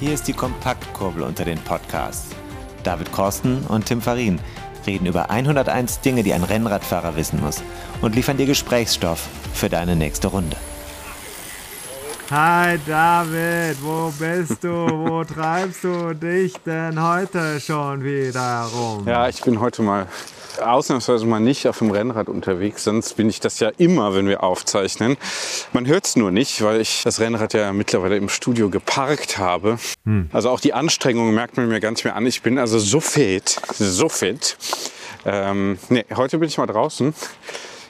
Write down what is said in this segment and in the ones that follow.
Hier ist die Kompaktkurbel unter den Podcasts. David Korsten und Tim Farin reden über 101 Dinge, die ein Rennradfahrer wissen muss und liefern dir Gesprächsstoff für deine nächste Runde. Hi David, wo bist du? Wo treibst du dich denn heute schon wieder rum? Ja, ich bin heute mal ausnahmsweise mal nicht auf dem Rennrad unterwegs. Sonst bin ich das ja immer, wenn wir aufzeichnen. Man hört es nur nicht, weil ich das Rennrad ja mittlerweile im Studio geparkt habe. Hm. Also auch die Anstrengung merkt man mir gar nicht mehr an. Ich bin also so fit, so fit. Ähm, nee, heute bin ich mal draußen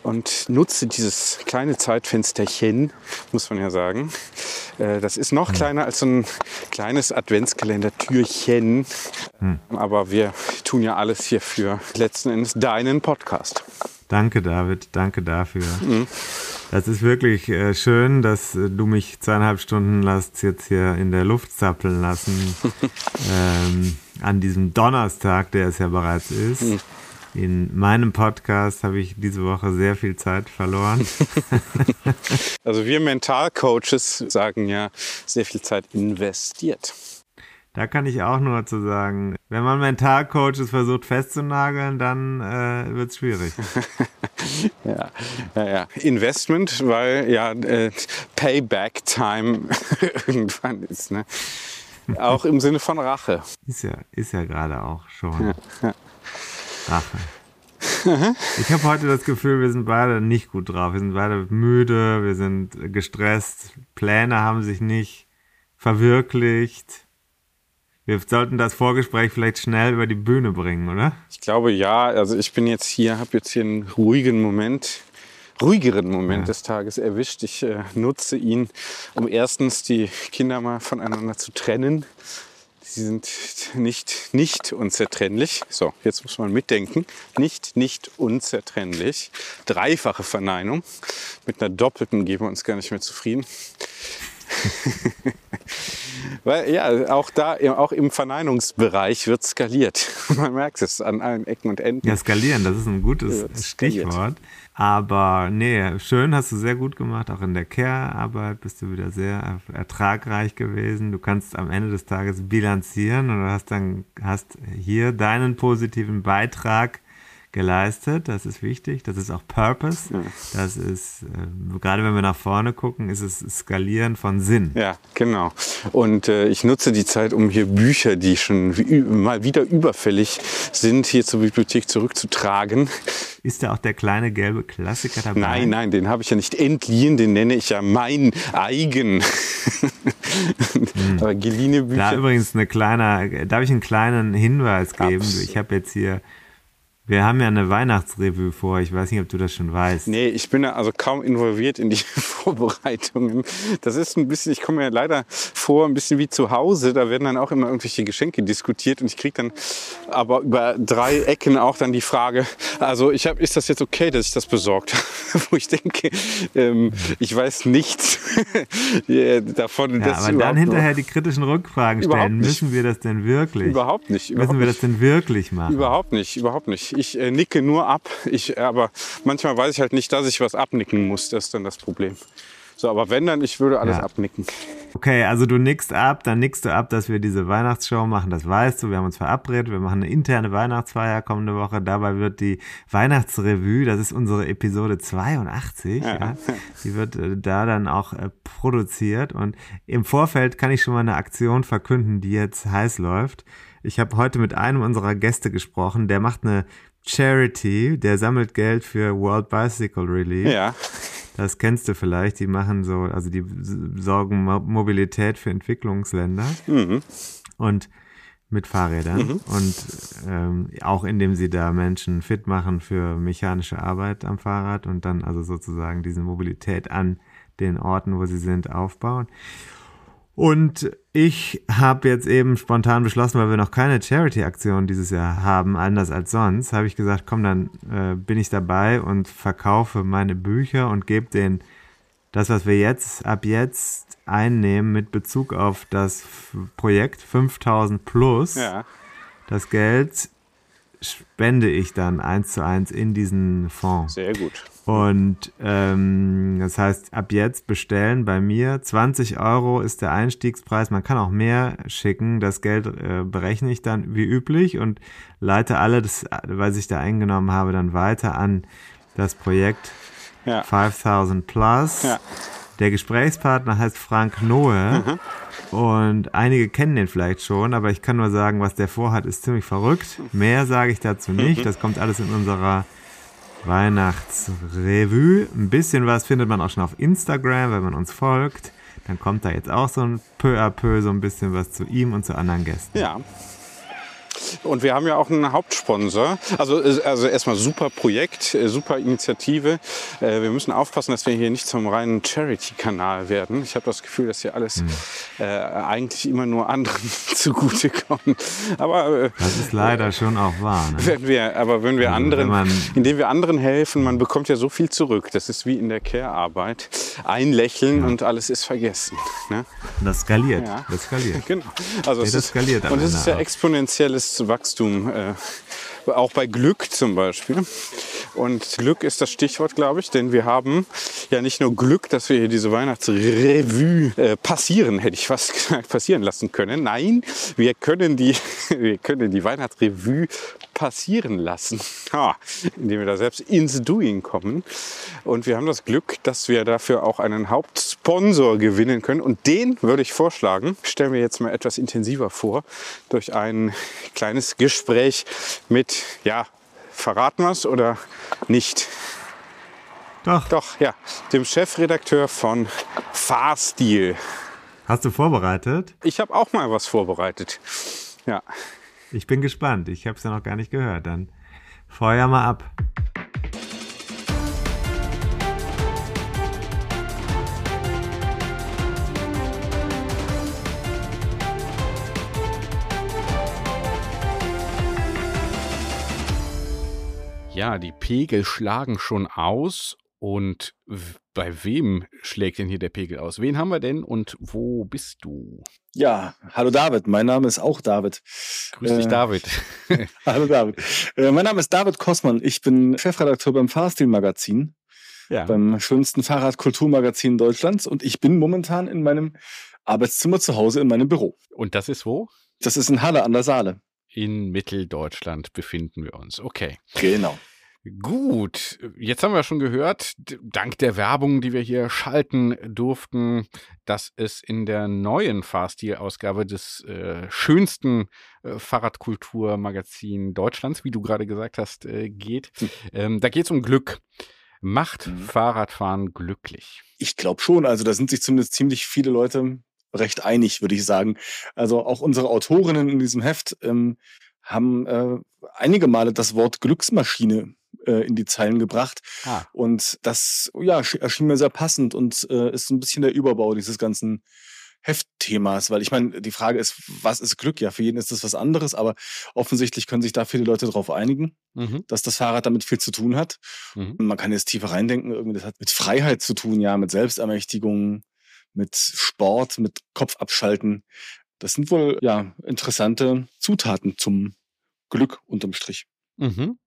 und nutze dieses kleine Zeitfensterchen, muss man ja sagen. Äh, das ist noch hm. kleiner als so ein kleines Adventskalender-Türchen. Hm. Aber wir tun ja alles hier für letzten Endes deinen Podcast. Danke, David. Danke dafür. Mhm. Das ist wirklich äh, schön, dass äh, du mich zweieinhalb Stunden lässt jetzt hier in der Luft zappeln lassen. ähm, an diesem Donnerstag, der es ja bereits ist. Mhm. In meinem Podcast habe ich diese Woche sehr viel Zeit verloren. also wir Mentalcoaches sagen ja, sehr viel Zeit investiert. Da kann ich auch nur zu sagen, wenn man Mentalcoaches versucht festzunageln, dann äh, wird es schwierig. ja, ja, ja, Investment, weil ja äh, Payback Time irgendwann ist. Ne? Auch im Sinne von Rache. Ist ja, ist ja gerade auch schon. Ja, ja. Rache. Ich habe heute das Gefühl, wir sind beide nicht gut drauf. Wir sind beide müde, wir sind gestresst, Pläne haben sich nicht verwirklicht. Wir sollten das Vorgespräch vielleicht schnell über die Bühne bringen, oder? Ich glaube ja. Also ich bin jetzt hier, habe jetzt hier einen ruhigen Moment, ruhigeren Moment ja. des Tages erwischt. Ich äh, nutze ihn, um erstens die Kinder mal voneinander zu trennen Sie sind nicht, nicht unzertrennlich. So, jetzt muss man mitdenken. Nicht, nicht unzertrennlich. Dreifache Verneinung. Mit einer doppelten geben wir uns gar nicht mehr zufrieden. Weil ja, auch da, auch im Verneinungsbereich wird skaliert. Man merkt es an allen Ecken und Enden. Ja, skalieren, das ist ein gutes Stichwort. Aber nee, schön hast du sehr gut gemacht. Auch in der Care-Arbeit bist du wieder sehr ertragreich gewesen. Du kannst am Ende des Tages bilanzieren und du hast dann hast hier deinen positiven Beitrag geleistet. Das ist wichtig. Das ist auch Purpose. Ja. Das ist, äh, gerade wenn wir nach vorne gucken, ist es Skalieren von Sinn. Ja, genau. Und äh, ich nutze die Zeit, um hier Bücher, die schon mal wieder überfällig sind, hier zur Bibliothek zurückzutragen. Ist da auch der kleine gelbe Klassiker dabei? Nein, nein, den habe ich ja nicht entliehen, den nenne ich ja mein eigen. hm. Aber geliehene Bücher. Da übrigens eine kleine, darf ich einen kleinen Hinweis geben? Absolut. Ich habe jetzt hier wir haben ja eine Weihnachtsrevue vor. Ich weiß nicht, ob du das schon weißt. Nee, ich bin ja also kaum involviert in die Vorbereitungen. Das ist ein bisschen, ich komme ja leider vor, ein bisschen wie zu Hause. Da werden dann auch immer irgendwelche Geschenke diskutiert und ich kriege dann aber über drei Ecken auch dann die Frage, also ich habe, ist das jetzt okay, dass ich das besorgt habe? Wo ich denke, ähm, ich weiß nichts davon. Ja, aber dann hinterher die kritischen Rückfragen stellen. Müssen wir das denn wirklich? Überhaupt nicht. Überhaupt Müssen wir das denn wirklich machen? Überhaupt nicht, überhaupt nicht. Ich äh, nicke nur ab. Ich, äh, aber manchmal weiß ich halt nicht, dass ich was abnicken muss. Das ist dann das Problem. So, aber wenn dann, ich würde alles ja. abnicken. Okay, also du nickst ab, dann nickst du ab, dass wir diese Weihnachtsshow machen, das weißt du, wir haben uns verabredet, wir machen eine interne Weihnachtsfeier kommende Woche, dabei wird die Weihnachtsrevue, das ist unsere Episode 82, ja. ja die wird äh, da dann auch äh, produziert und im Vorfeld kann ich schon mal eine Aktion verkünden, die jetzt heiß läuft. Ich habe heute mit einem unserer Gäste gesprochen, der macht eine Charity, der sammelt Geld für World Bicycle Relief. Ja. Das kennst du vielleicht. Die machen so, also die sorgen Mobilität für Entwicklungsländer. Mhm. Und mit Fahrrädern mhm. und ähm, auch indem sie da Menschen fit machen für mechanische Arbeit am Fahrrad und dann also sozusagen diese Mobilität an den Orten, wo sie sind, aufbauen. Und ich habe jetzt eben spontan beschlossen, weil wir noch keine Charity-Aktion dieses Jahr haben, anders als sonst, habe ich gesagt, komm, dann äh, bin ich dabei und verkaufe meine Bücher und gebe den das, was wir jetzt ab jetzt einnehmen mit Bezug auf das Projekt 5000 plus, ja. das Geld spende ich dann eins zu eins in diesen Fonds. Sehr gut. Und ähm, das heißt, ab jetzt bestellen bei mir. 20 Euro ist der Einstiegspreis. Man kann auch mehr schicken. Das Geld äh, berechne ich dann wie üblich und leite alle, das, was ich da eingenommen habe, dann weiter an das Projekt ja. 5000 Plus. Ja. Der Gesprächspartner heißt Frank Noe. Mhm. Und einige kennen den vielleicht schon, aber ich kann nur sagen, was der vorhat, ist ziemlich verrückt. Mehr sage ich dazu nicht. Mhm. Das kommt alles in unserer Weihnachtsrevue. Ein bisschen was findet man auch schon auf Instagram, wenn man uns folgt. Dann kommt da jetzt auch so ein peu à peu so ein bisschen was zu ihm und zu anderen Gästen. Ja, und wir haben ja auch einen Hauptsponsor. Also, also erstmal super Projekt, äh, super Initiative. Äh, wir müssen aufpassen, dass wir hier nicht zum reinen Charity-Kanal werden. Ich habe das Gefühl, dass hier alles hm. äh, eigentlich immer nur anderen zugutekommt. Aber äh, das ist leider schon auch wahr. Ne? Wenn wir, aber wenn wir also, anderen, wenn indem wir anderen helfen, man bekommt ja so viel zurück. Das ist wie in der Care-Arbeit. Ein Lächeln ja. und alles ist vergessen. Ne? Das skaliert. Ja. Das skaliert. Genau. Also es das skaliert ist, und es ist ja exponentielles Wachstum, äh, auch bei Glück zum Beispiel. Und Glück ist das Stichwort, glaube ich, denn wir haben ja nicht nur Glück, dass wir hier diese Weihnachtsrevue äh, passieren, hätte ich fast gesagt, passieren lassen können. Nein, wir können die, wir können die Weihnachtsrevue passieren lassen, ha, indem wir da selbst ins Doing kommen. Und wir haben das Glück, dass wir dafür auch einen Hauptsponsor gewinnen können. Und den würde ich vorschlagen, stellen wir jetzt mal etwas intensiver vor, durch ein kleines Gespräch mit, ja, verraten wir es oder nicht? Doch. Doch, ja. Dem Chefredakteur von Fahrstil. Hast du vorbereitet? Ich habe auch mal was vorbereitet. Ja. Ich bin gespannt. Ich habe es ja noch gar nicht gehört. Dann feuer mal ab. Ja, die Pegel schlagen schon aus. Und bei wem schlägt denn hier der Pegel aus? Wen haben wir denn und wo bist du? Ja, hallo David, mein Name ist auch David. Grüß dich, äh, David. hallo David. Äh, mein Name ist David Kossmann. Ich bin Chefredakteur beim Fahrstil Magazin, ja. beim schönsten Fahrradkulturmagazin Deutschlands und ich bin momentan in meinem Arbeitszimmer zu Hause in meinem Büro. Und das ist wo? Das ist in Halle an der Saale. In Mitteldeutschland befinden wir uns. Okay. Genau. Gut, jetzt haben wir schon gehört, dank der Werbung, die wir hier schalten durften, dass es in der neuen Fahrstil-Ausgabe des äh, schönsten äh, Fahrradkultur-Magazin Deutschlands, wie du gerade gesagt hast, äh, geht. Hm. Ähm, da geht es um Glück. Macht mhm. Fahrradfahren glücklich? Ich glaube schon. Also da sind sich zumindest ziemlich viele Leute recht einig, würde ich sagen. Also auch unsere Autorinnen in diesem Heft ähm, haben äh, einige Male das Wort Glücksmaschine äh, in die Zeilen gebracht. Ah. Und das ja, erschien mir sehr passend und äh, ist so ein bisschen der Überbau dieses ganzen Heftthemas, weil ich meine, die Frage ist, was ist Glück? Ja, für jeden ist das was anderes, aber offensichtlich können sich da viele Leute darauf einigen, mhm. dass das Fahrrad damit viel zu tun hat. Mhm. Man kann jetzt tiefer reindenken, irgendwie das hat mit Freiheit zu tun, ja, mit Selbstermächtigung, mit Sport, mit Kopf abschalten. Das sind wohl ja interessante Zutaten zum Glück unterm Strich. Mhm.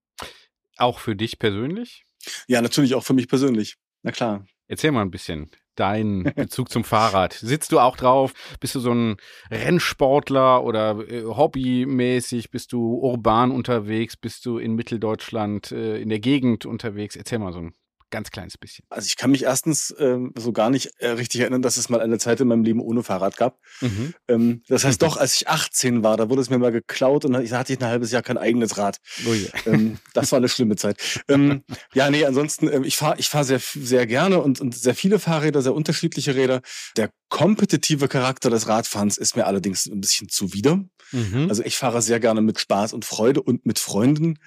Auch für dich persönlich? Ja, natürlich auch für mich persönlich. Na klar. Erzähl mal ein bisschen deinen Bezug zum Fahrrad. Sitzt du auch drauf? Bist du so ein Rennsportler oder äh, hobbymäßig? Bist du urban unterwegs? Bist du in Mitteldeutschland äh, in der Gegend unterwegs? Erzähl mal so ein Ganz kleines bisschen. Also ich kann mich erstens ähm, so gar nicht äh, richtig erinnern, dass es mal eine Zeit in meinem Leben ohne Fahrrad gab. Mhm. Ähm, das heißt doch, als ich 18 war, da wurde es mir mal geklaut und da hatte ich ein halbes Jahr kein eigenes Rad. Oh yeah. ähm, das war eine schlimme Zeit. Ähm, ja, nee, ansonsten, äh, ich fahre ich fahr sehr, sehr gerne und, und sehr viele Fahrräder, sehr unterschiedliche Räder. Der kompetitive Charakter des Radfahrens ist mir allerdings ein bisschen zuwider. Mhm. Also ich fahre sehr gerne mit Spaß und Freude und mit Freunden.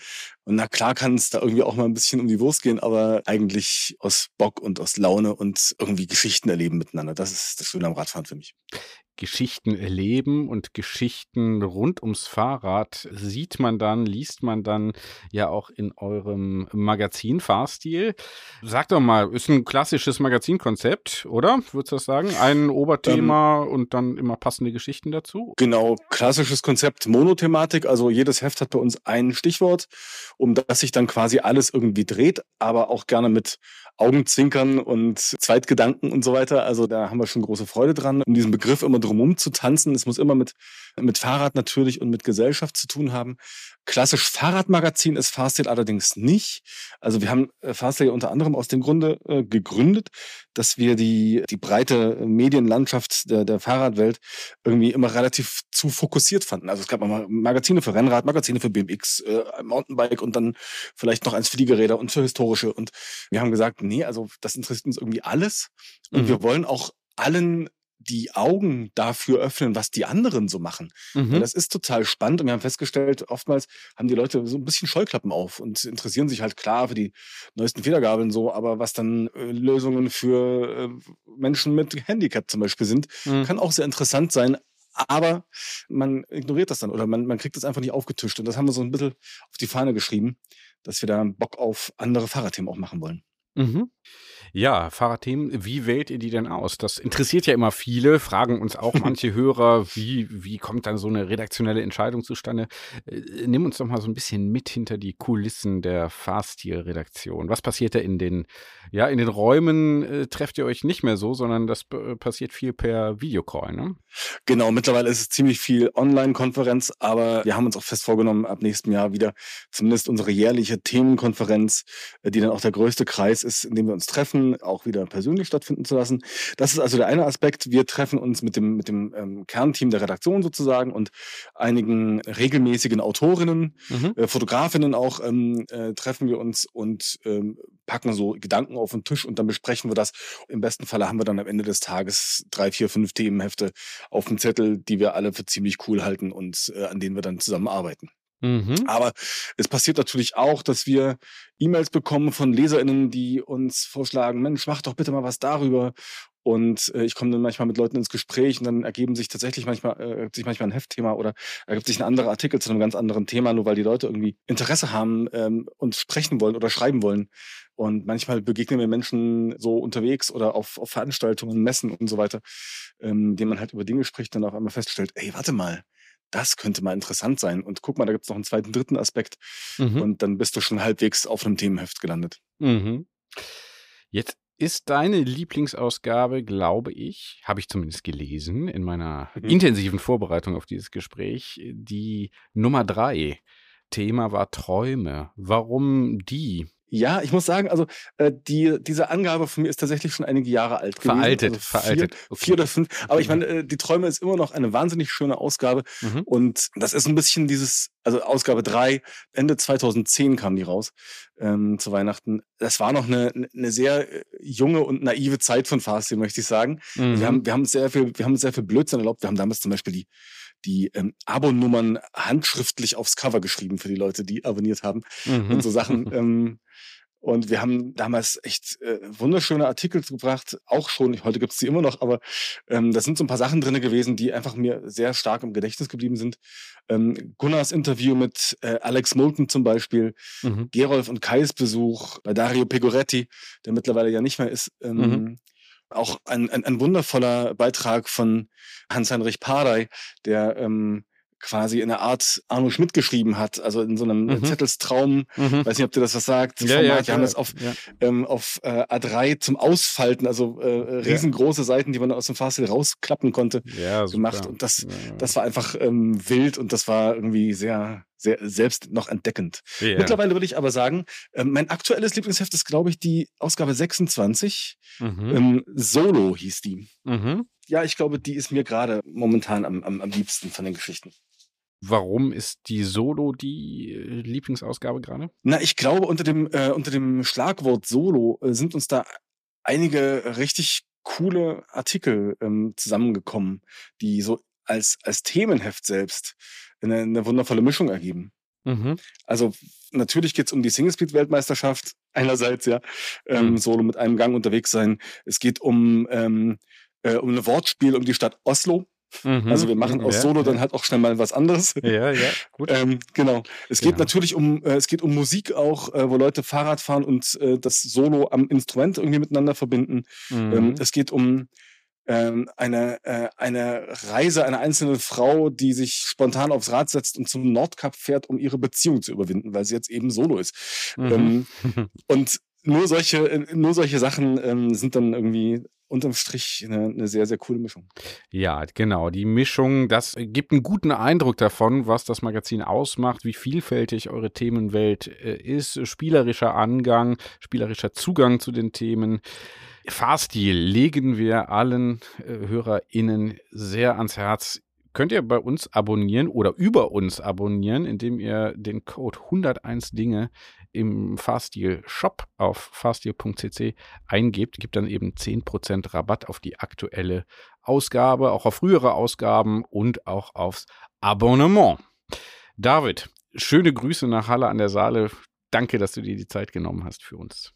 Und na klar kann es da irgendwie auch mal ein bisschen um die Wurst gehen, aber eigentlich aus Bock und aus Laune und irgendwie Geschichten erleben miteinander. Das ist das Schöne am Radfahren für mich. Geschichten erleben und Geschichten rund ums Fahrrad sieht man dann, liest man dann ja auch in eurem Magazin Fahrstil. Sag doch mal, ist ein klassisches Magazinkonzept, oder? Würdest du das sagen? Ein Oberthema ähm, und dann immer passende Geschichten dazu? Genau, klassisches Konzept Monothematik. Also jedes Heft hat bei uns ein Stichwort, um das sich dann quasi alles irgendwie dreht, aber auch gerne mit Augenzwinkern und Zweitgedanken und so weiter. Also da haben wir schon große Freude dran, um diesen Begriff immer drumherum zu tanzen. Es muss immer mit, mit Fahrrad natürlich und mit Gesellschaft zu tun haben. Klassisch Fahrradmagazin ist Fahrstil allerdings nicht. Also wir haben äh, Fahrstil unter anderem aus dem Grunde äh, gegründet, dass wir die, die breite Medienlandschaft der, der Fahrradwelt irgendwie immer relativ zu fokussiert fanden. Also es gab mal Magazine für Rennrad, Magazine für BMX, äh, Mountainbike und dann vielleicht noch eins für die Geräte und für historische. Und wir haben gesagt, nee, also das interessiert uns irgendwie alles. Und mhm. wir wollen auch allen die Augen dafür öffnen, was die anderen so machen. Mhm. das ist total spannend und wir haben festgestellt, oftmals haben die Leute so ein bisschen Scheuklappen auf und interessieren sich halt klar für die neuesten Federgabeln so, aber was dann äh, Lösungen für äh, Menschen mit Handicap zum Beispiel sind, mhm. kann auch sehr interessant sein. Aber man ignoriert das dann oder man, man kriegt das einfach nicht aufgetischt. Und das haben wir so ein bisschen auf die Fahne geschrieben, dass wir da Bock auf andere Fahrradthemen auch machen wollen. Mhm. Ja, Fahrradthemen, wie wählt ihr die denn aus? Das interessiert ja immer viele, fragen uns auch manche Hörer, wie, wie kommt dann so eine redaktionelle Entscheidung zustande? Äh, nimm uns doch mal so ein bisschen mit hinter die Kulissen der Fahrstil-Redaktion. Was passiert da in den, ja, in den Räumen äh, trefft ihr euch nicht mehr so, sondern das äh, passiert viel per Videocall, ne? Genau, mittlerweile ist es ziemlich viel Online-Konferenz, aber wir haben uns auch fest vorgenommen, ab nächstem Jahr wieder zumindest unsere jährliche Themenkonferenz, äh, die dann auch der größte Kreis ist, in dem wir uns treffen, Treffen auch wieder persönlich stattfinden zu lassen. Das ist also der eine Aspekt. Wir treffen uns mit dem, mit dem ähm, Kernteam der Redaktion sozusagen und einigen regelmäßigen Autorinnen, mhm. äh, Fotografinnen auch, ähm, äh, treffen wir uns und ähm, packen so Gedanken auf den Tisch und dann besprechen wir das. Im besten Falle haben wir dann am Ende des Tages drei, vier, fünf Themenhefte auf dem Zettel, die wir alle für ziemlich cool halten und äh, an denen wir dann zusammenarbeiten. Mhm. Aber es passiert natürlich auch, dass wir E-Mails bekommen von LeserInnen, die uns vorschlagen, Mensch, mach doch bitte mal was darüber. Und äh, ich komme dann manchmal mit Leuten ins Gespräch und dann ergeben sich tatsächlich manchmal, äh, sich manchmal ein Heftthema oder ergibt sich ein anderer Artikel zu einem ganz anderen Thema, nur weil die Leute irgendwie Interesse haben ähm, und sprechen wollen oder schreiben wollen. Und manchmal begegnen wir Menschen so unterwegs oder auf, auf Veranstaltungen, Messen und so weiter, ähm, denen man halt über Dinge spricht und auf einmal feststellt, ey, warte mal, das könnte mal interessant sein. Und guck mal, da gibt es noch einen zweiten, dritten Aspekt. Mhm. Und dann bist du schon halbwegs auf einem Themenheft gelandet. Mhm. Jetzt ist deine Lieblingsausgabe, glaube ich, habe ich zumindest gelesen in meiner mhm. intensiven Vorbereitung auf dieses Gespräch, die Nummer drei. Thema war Träume. Warum die? Ja, ich muss sagen, also äh, die, diese Angabe von mir ist tatsächlich schon einige Jahre alt gewesen. Veraltet, also vier, veraltet. Okay. Vier oder fünf. Aber ich meine, äh, die Träume ist immer noch eine wahnsinnig schöne Ausgabe. Mhm. Und das ist ein bisschen dieses, also Ausgabe drei Ende 2010 kam die raus ähm, zu Weihnachten. Das war noch eine, eine sehr äh, junge und naive Zeit von Fasti, möchte ich sagen. Mhm. Wir, haben, wir haben sehr viel, wir haben sehr viel Blödsinn erlaubt. Wir haben damals zum Beispiel die die ähm, Abonummern handschriftlich aufs Cover geschrieben für die Leute, die abonniert haben mhm. und so Sachen. Ähm, und wir haben damals echt äh, wunderschöne Artikel gebracht, auch schon, heute gibt es die immer noch, aber ähm, da sind so ein paar Sachen drin gewesen, die einfach mir sehr stark im Gedächtnis geblieben sind. Ähm, Gunnars Interview mit äh, Alex Moulton zum Beispiel, mhm. Gerolf und Kais Besuch bei Dario Pegoretti, der mittlerweile ja nicht mehr ist. Ähm, mhm. Auch ein, ein, ein wundervoller Beitrag von Hans-Heinrich Pardey, der ähm, quasi in einer Art Arno Schmidt geschrieben hat, also in so einem mhm. Zettelstraum, mhm. weiß nicht, ob dir das was sagt. Ja, ja, wir haben das auf, ja. ähm, auf äh, A3 zum Ausfalten, also äh, riesengroße. Seiten, die man aus dem Fahrstil rausklappen konnte, ja, gemacht. Und das, das war einfach ähm, wild und das war irgendwie sehr, sehr selbst noch entdeckend. Mittlerweile würde ich aber sagen, äh, mein aktuelles Lieblingsheft ist, glaube ich, die Ausgabe 26. Mhm. Ähm, Solo hieß die. Mhm. Ja, ich glaube, die ist mir gerade momentan am, am, am liebsten von den Geschichten. Warum ist die Solo die äh, Lieblingsausgabe gerade? Na, ich glaube, unter dem, äh, unter dem Schlagwort Solo äh, sind uns da einige richtig coole Artikel ähm, zusammengekommen, die so als, als Themenheft selbst eine, eine wundervolle Mischung ergeben. Mhm. Also natürlich geht es um die Singlespeed-Weltmeisterschaft einerseits, ja, ähm, mhm. Solo mit einem Gang unterwegs sein. Es geht um, ähm, äh, um ein Wortspiel um die Stadt Oslo Mhm. Also wir machen aus Solo ja. dann halt auch schnell mal was anderes. Ja, ja, gut. Ähm, genau. Es geht genau. natürlich um, äh, es geht um Musik auch, äh, wo Leute Fahrrad fahren und äh, das Solo am Instrument irgendwie miteinander verbinden. Mhm. Ähm, es geht um ähm, eine, äh, eine Reise einer einzelnen Frau, die sich spontan aufs Rad setzt und zum Nordkap fährt, um ihre Beziehung zu überwinden, weil sie jetzt eben Solo ist. Mhm. Ähm, und nur solche, äh, nur solche Sachen ähm, sind dann irgendwie unterm Strich eine, eine, sehr, sehr coole Mischung. Ja, genau. Die Mischung, das gibt einen guten Eindruck davon, was das Magazin ausmacht, wie vielfältig eure Themenwelt äh, ist, spielerischer Angang, spielerischer Zugang zu den Themen. Fahrstil legen wir allen äh, HörerInnen sehr ans Herz könnt ihr bei uns abonnieren oder über uns abonnieren, indem ihr den Code 101 Dinge im Fahrstil Shop auf fahrstil.cc eingebt, gibt dann eben 10% Rabatt auf die aktuelle Ausgabe, auch auf frühere Ausgaben und auch aufs Abonnement. David, schöne Grüße nach Halle an der Saale. Danke, dass du dir die Zeit genommen hast für uns.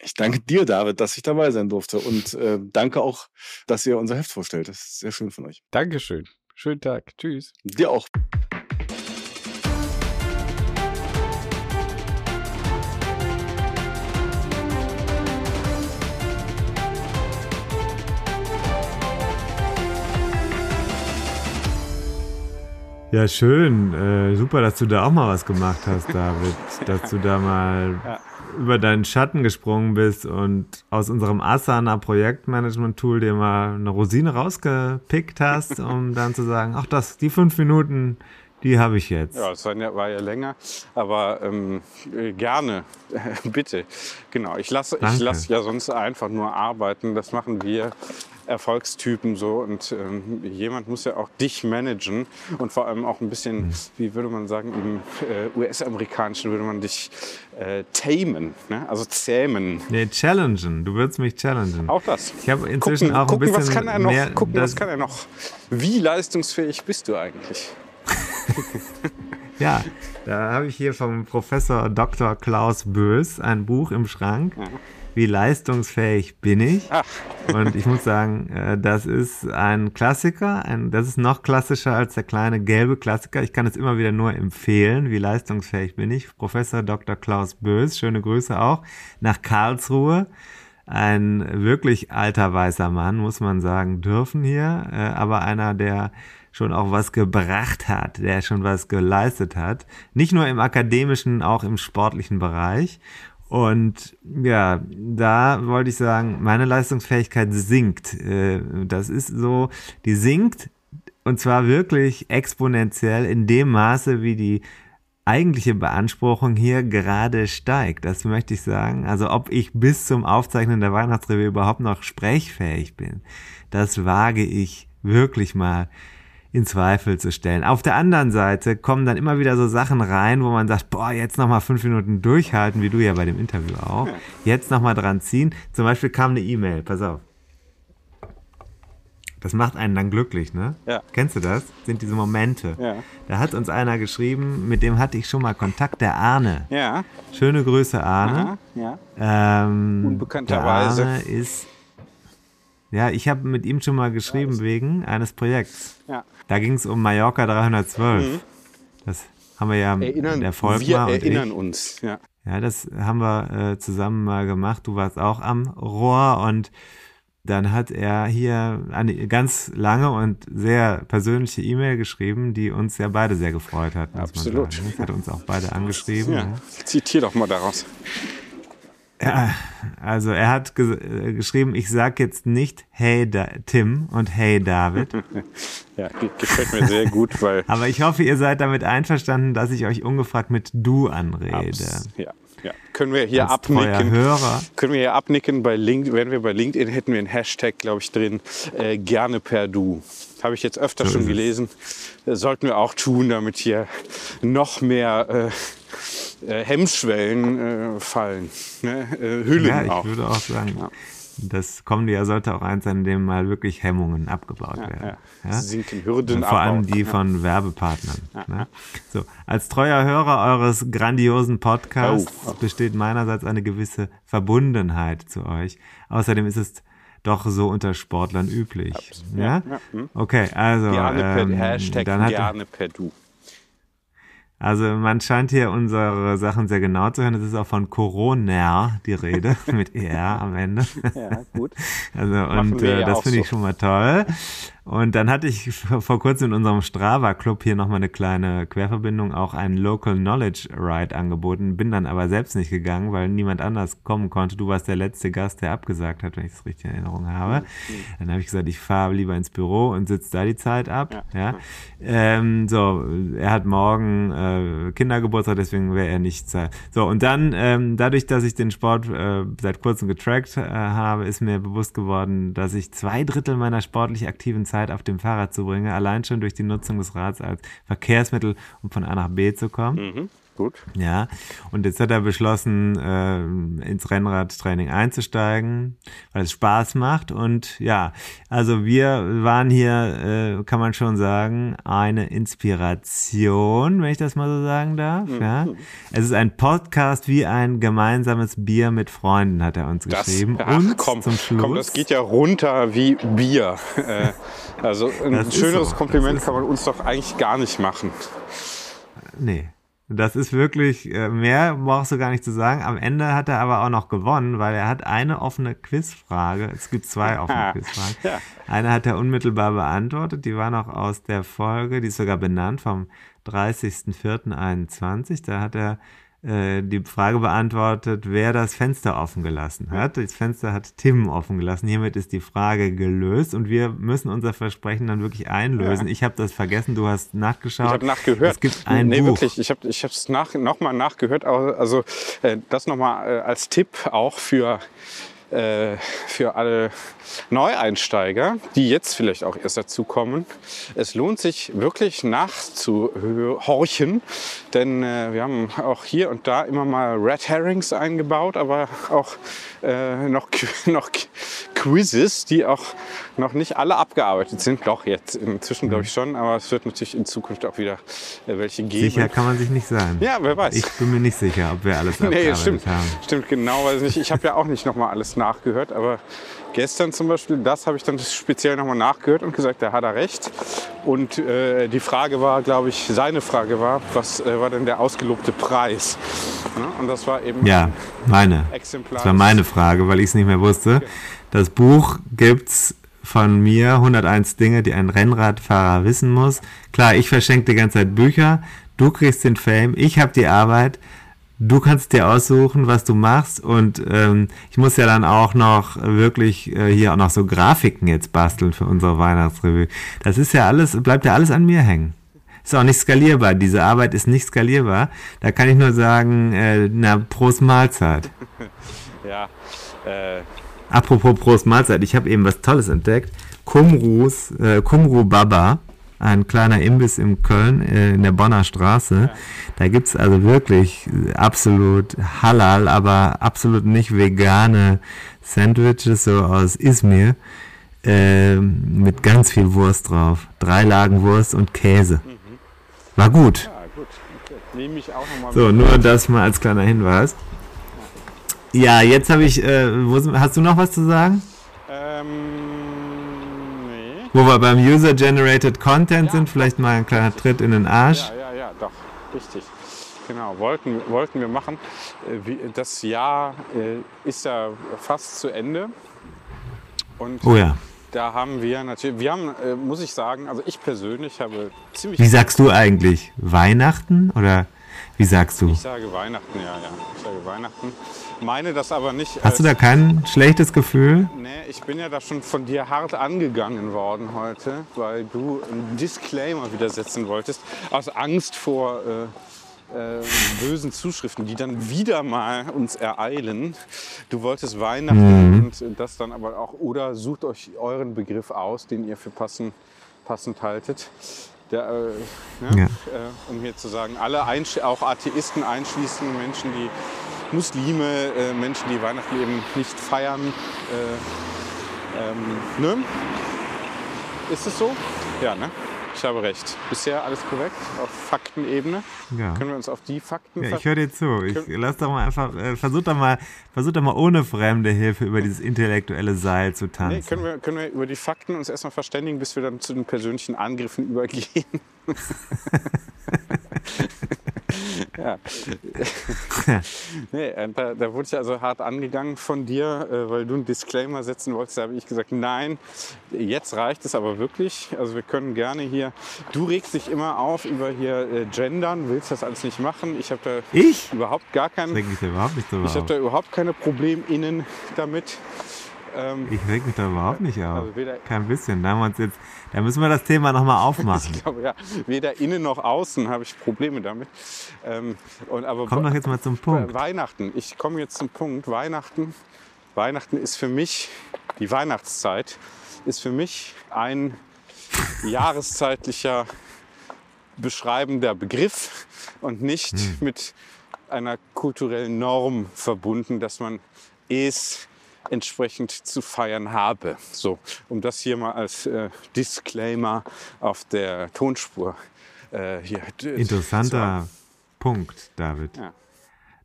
Ich danke dir, David, dass ich dabei sein durfte und äh, danke auch, dass ihr unser Heft vorstellt. Das ist sehr schön von euch. Dankeschön. Schönen Tag. Tschüss. Dir auch. Ja, schön. Äh, super, dass du da auch mal was gemacht hast, David. dass du da mal ja über deinen Schatten gesprungen bist und aus unserem Asana Projektmanagement-Tool dir mal eine Rosine rausgepickt hast, um dann zu sagen, ach das, die fünf Minuten, die habe ich jetzt. Ja, es war ja, war ja länger, aber ähm, gerne, bitte. Genau, ich lasse ich lass ja sonst einfach nur arbeiten. Das machen wir Erfolgstypen so und ähm, jemand muss ja auch dich managen und vor allem auch ein bisschen, mhm. wie würde man sagen, im äh, US-amerikanischen würde man dich äh, tamen, ne? also zähmen. Nee, challengen. Du würdest mich challengen. Auch das. Ich habe inzwischen gucken, auch ein gucken, bisschen was kann er noch, mehr, gucken, was kann er noch. Wie leistungsfähig bist du eigentlich? ja, da habe ich hier vom Professor Dr. Klaus Bös ein Buch im Schrank. Wie leistungsfähig bin ich? Und ich muss sagen, äh, das ist ein Klassiker. Ein, das ist noch klassischer als der kleine gelbe Klassiker. Ich kann es immer wieder nur empfehlen. Wie leistungsfähig bin ich? Professor Dr. Klaus Bös, schöne Grüße auch, nach Karlsruhe. Ein wirklich alter weißer Mann, muss man sagen, dürfen hier, äh, aber einer, der schon auch was gebracht hat, der schon was geleistet hat. Nicht nur im akademischen, auch im sportlichen Bereich. Und ja, da wollte ich sagen, meine Leistungsfähigkeit sinkt. Äh, das ist so, die sinkt und zwar wirklich exponentiell in dem Maße, wie die eigentliche Beanspruchung hier gerade steigt. Das möchte ich sagen. Also ob ich bis zum Aufzeichnen der Weihnachtsrevue überhaupt noch sprechfähig bin, das wage ich wirklich mal in Zweifel zu stellen. Auf der anderen Seite kommen dann immer wieder so Sachen rein, wo man sagt, boah, jetzt nochmal fünf Minuten durchhalten, wie du ja bei dem Interview auch. Jetzt nochmal dran ziehen. Zum Beispiel kam eine E-Mail, pass auf. Das macht einen dann glücklich, ne? Ja. Kennst du das? Sind diese Momente. Ja. Da hat uns einer geschrieben, mit dem hatte ich schon mal Kontakt, der Arne. Ja. Schöne Grüße, Arne. Aha, ja. Ähm, Unbekannterweise. Der Arne ist ja, ich habe mit ihm schon mal geschrieben ja, wegen eines Projekts. Ja. Da ging es um Mallorca 312. Mhm. Das haben wir ja erinnern, der Volkmar Wir erinnern uns, ja. Ja, das haben wir äh, zusammen mal gemacht. Du warst auch am Rohr und dann hat er hier eine ganz lange und sehr persönliche E-Mail geschrieben, die uns ja beide sehr gefreut hat. Absolut. Das hat uns auch beide angeschrieben. Ja. Zitier doch mal daraus. Ja, also er hat ge äh, geschrieben, ich sag jetzt nicht Hey da Tim und Hey David. ja, gefällt mir sehr gut, weil. Aber ich hoffe, ihr seid damit einverstanden, dass ich euch ungefragt mit Du anrede. Abs ja. Ja, können wir hier Als abnicken. Hörer. Können wir hier abnicken bei LinkedIn, wenn wir bei LinkedIn hätten wir einen Hashtag, glaube ich, drin, äh, gerne per Du. Habe ich jetzt öfter so schon gelesen. Sollten wir auch tun, damit hier noch mehr äh, äh, Hemmschwellen äh, fallen. Ne? Äh, Hüllen ja, ich auch. würde auch sagen, ja. das kommende Jahr sollte auch eins sein, in dem mal wirklich Hemmungen abgebaut ja, werden. Ja. Sinken Hürden Vor allem die von Werbepartnern. Ne? So, als treuer Hörer eures grandiosen Podcasts oh. besteht meinerseits eine gewisse Verbundenheit zu euch. Außerdem ist es doch so unter Sportlern üblich. Ja? ja? Hm. Okay, also gerne per, ähm, Hashtag dann hat, gerne per Du. Also man scheint hier unsere Sachen sehr genau zu hören. Es ist auch von Corona die Rede mit ER am Ende. Ja, gut. Also und äh, das finde so. ich schon mal toll. Und dann hatte ich vor kurzem in unserem Strava Club hier nochmal eine kleine Querverbindung, auch einen Local Knowledge Ride angeboten, bin dann aber selbst nicht gegangen, weil niemand anders kommen konnte. Du warst der letzte Gast, der abgesagt hat, wenn ich es richtig in Erinnerung habe. Dann habe ich gesagt, ich fahre lieber ins Büro und sitze da die Zeit ab. Ja. ja. Ähm, so, er hat morgen äh, Kindergeburtstag, deswegen wäre er nicht Zeit. So, und dann, ähm, dadurch, dass ich den Sport äh, seit kurzem getrackt äh, habe, ist mir bewusst geworden, dass ich zwei Drittel meiner sportlich aktiven Zeit Zeit auf dem Fahrrad zu bringen, allein schon durch die Nutzung des Rads als Verkehrsmittel, um von A nach B zu kommen. Mhm. Gut. Ja, und jetzt hat er beschlossen, äh, ins Rennradtraining einzusteigen, weil es Spaß macht. Und ja, also wir waren hier, äh, kann man schon sagen, eine Inspiration, wenn ich das mal so sagen darf. Mhm. Ja. Es ist ein Podcast wie ein gemeinsames Bier mit Freunden, hat er uns das, geschrieben. Ach, und komm, zum Schluss. Komm, das geht ja runter wie Bier. Äh, also ein schöneres so. Kompliment kann man uns doch eigentlich gar nicht machen. Nee. Das ist wirklich, äh, mehr brauchst du gar nicht zu sagen. Am Ende hat er aber auch noch gewonnen, weil er hat eine offene Quizfrage. Es gibt zwei offene Quizfragen. Ja. Eine hat er unmittelbar beantwortet. Die war noch aus der Folge, die ist sogar benannt vom 30.04.21. Da hat er die Frage beantwortet, wer das Fenster offen gelassen hat. Das Fenster hat Tim offen gelassen. Hiermit ist die Frage gelöst und wir müssen unser Versprechen dann wirklich einlösen. Ja. Ich habe das vergessen, du hast nachgeschaut. Ich habe nachgehört. Es gibt ein nee, Buch. wirklich. Ich habe es nach, nochmal nachgehört. Also äh, das nochmal äh, als Tipp auch für äh, für alle Neueinsteiger, die jetzt vielleicht auch erst dazu kommen. Es lohnt sich wirklich nachzuhorchen, denn äh, wir haben auch hier und da immer mal Red Herrings eingebaut, aber auch äh, noch, noch Quizzes, die auch noch nicht alle abgearbeitet sind. Doch, jetzt inzwischen glaube ich schon, aber es wird natürlich in Zukunft auch wieder äh, welche geben. Sicher kann man sich nicht sein. Ja, wer weiß. Ich bin mir nicht sicher, ob wir alles abgearbeitet nee, stimmt, haben. Stimmt, genau, weiß nicht. Ich habe ja auch nicht nochmal alles nachgehört, aber gestern zum Beispiel, das habe ich dann speziell nochmal nachgehört und gesagt, da hat er recht. Und äh, die Frage war, glaube ich, seine Frage war, was äh, war denn der ausgelobte Preis? Ja, und das war eben ja, meine. Exemplar. Das war meine Frage, weil ich es nicht mehr wusste. Das Buch gibt's von mir 101 Dinge, die ein Rennradfahrer wissen muss. Klar, ich verschenke die ganze Zeit Bücher, du kriegst den Fame, ich habe die Arbeit, du kannst dir aussuchen, was du machst und ähm, ich muss ja dann auch noch wirklich äh, hier auch noch so Grafiken jetzt basteln für unsere Weihnachtsrevue. Das ist ja alles, bleibt ja alles an mir hängen. Ist auch nicht skalierbar. Diese Arbeit ist nicht skalierbar. Da kann ich nur sagen, äh, na, Prost Mahlzeit. ja. Äh. Apropos Prost Mahlzeit, ich habe eben was Tolles entdeckt. Kumrus, äh, Kumru Baba ein kleiner Imbiss in Köln, äh, in der Bonner Straße. Da gibt's also wirklich absolut halal, aber absolut nicht vegane Sandwiches, so aus Izmir, äh, mit ganz viel Wurst drauf. Drei Lagen Wurst und Käse. Mhm. War gut. So, nur das mal als kleiner Hinweis. Ja, jetzt habe ich, äh, wo, hast du noch was zu sagen? Ähm wo wir beim User-Generated Content sind, vielleicht mal ein kleiner Tritt in den Arsch. Ja, ja, ja, doch, richtig. Genau, wollten, wollten wir machen. Äh, das Jahr äh, ist ja fast zu Ende. Und oh ja. Da haben wir natürlich, wir haben, äh, muss ich sagen, also ich persönlich habe ziemlich. Wie sagst du eigentlich? Weihnachten oder wie sagst du? Ich sage Weihnachten, ja, ja. Ich sage Weihnachten meine das aber nicht. Hast du da kein schlechtes Gefühl? Nee, ich bin ja da schon von dir hart angegangen worden heute, weil du einen Disclaimer widersetzen wolltest, aus Angst vor äh, äh, bösen Zuschriften, die dann wieder mal uns ereilen. Du wolltest Weihnachten mhm. und das dann aber auch, oder sucht euch euren Begriff aus, den ihr für passend, passend haltet. Der, äh, ne? ja. äh, um hier zu sagen, alle, auch Atheisten einschließen, Menschen, die Muslime, äh, Menschen, die Weihnachten eben nicht feiern. Äh, ähm, ne? Ist es so? Ja, ne? ich habe recht. Bisher alles korrekt auf Faktenebene. Ja. Können wir uns auf die Fakten ja, Ich höre dir zu. Ich lass doch mal einfach, äh, versuch doch mal, versuch doch mal ohne fremde Hilfe über dieses intellektuelle Seil zu tanzen. Nee, können wir, können wir über die Fakten uns erstmal verständigen, bis wir dann zu den persönlichen Angriffen übergehen. ja. nee, äh, da, wurde ich also hart angegangen von dir, äh, weil du einen Disclaimer setzen wolltest. Da habe ich gesagt, nein, jetzt reicht es aber wirklich. Also wir können gerne hier, du regst dich immer auf über hier äh, Gendern, willst das alles nicht machen. Ich habe da ich? überhaupt gar keinen, ich, überhaupt nicht ich habe da überhaupt keine Probleme innen damit. Ähm, ich reg mich da überhaupt nicht auf. Also Kein bisschen. Da, jetzt, da müssen wir das Thema nochmal aufmachen. ich glaube, ja. Weder innen noch außen habe ich Probleme damit. Ähm, und, aber Komm doch jetzt mal zum Punkt. Weihnachten. Ich komme jetzt zum Punkt. Weihnachten. Weihnachten ist für mich, die Weihnachtszeit ist für mich ein jahreszeitlicher beschreibender Begriff und nicht hm. mit einer kulturellen Norm verbunden, dass man es entsprechend zu feiern habe. So, um das hier mal als äh, Disclaimer auf der Tonspur äh, hier. Interessanter so. Punkt, David. Ja.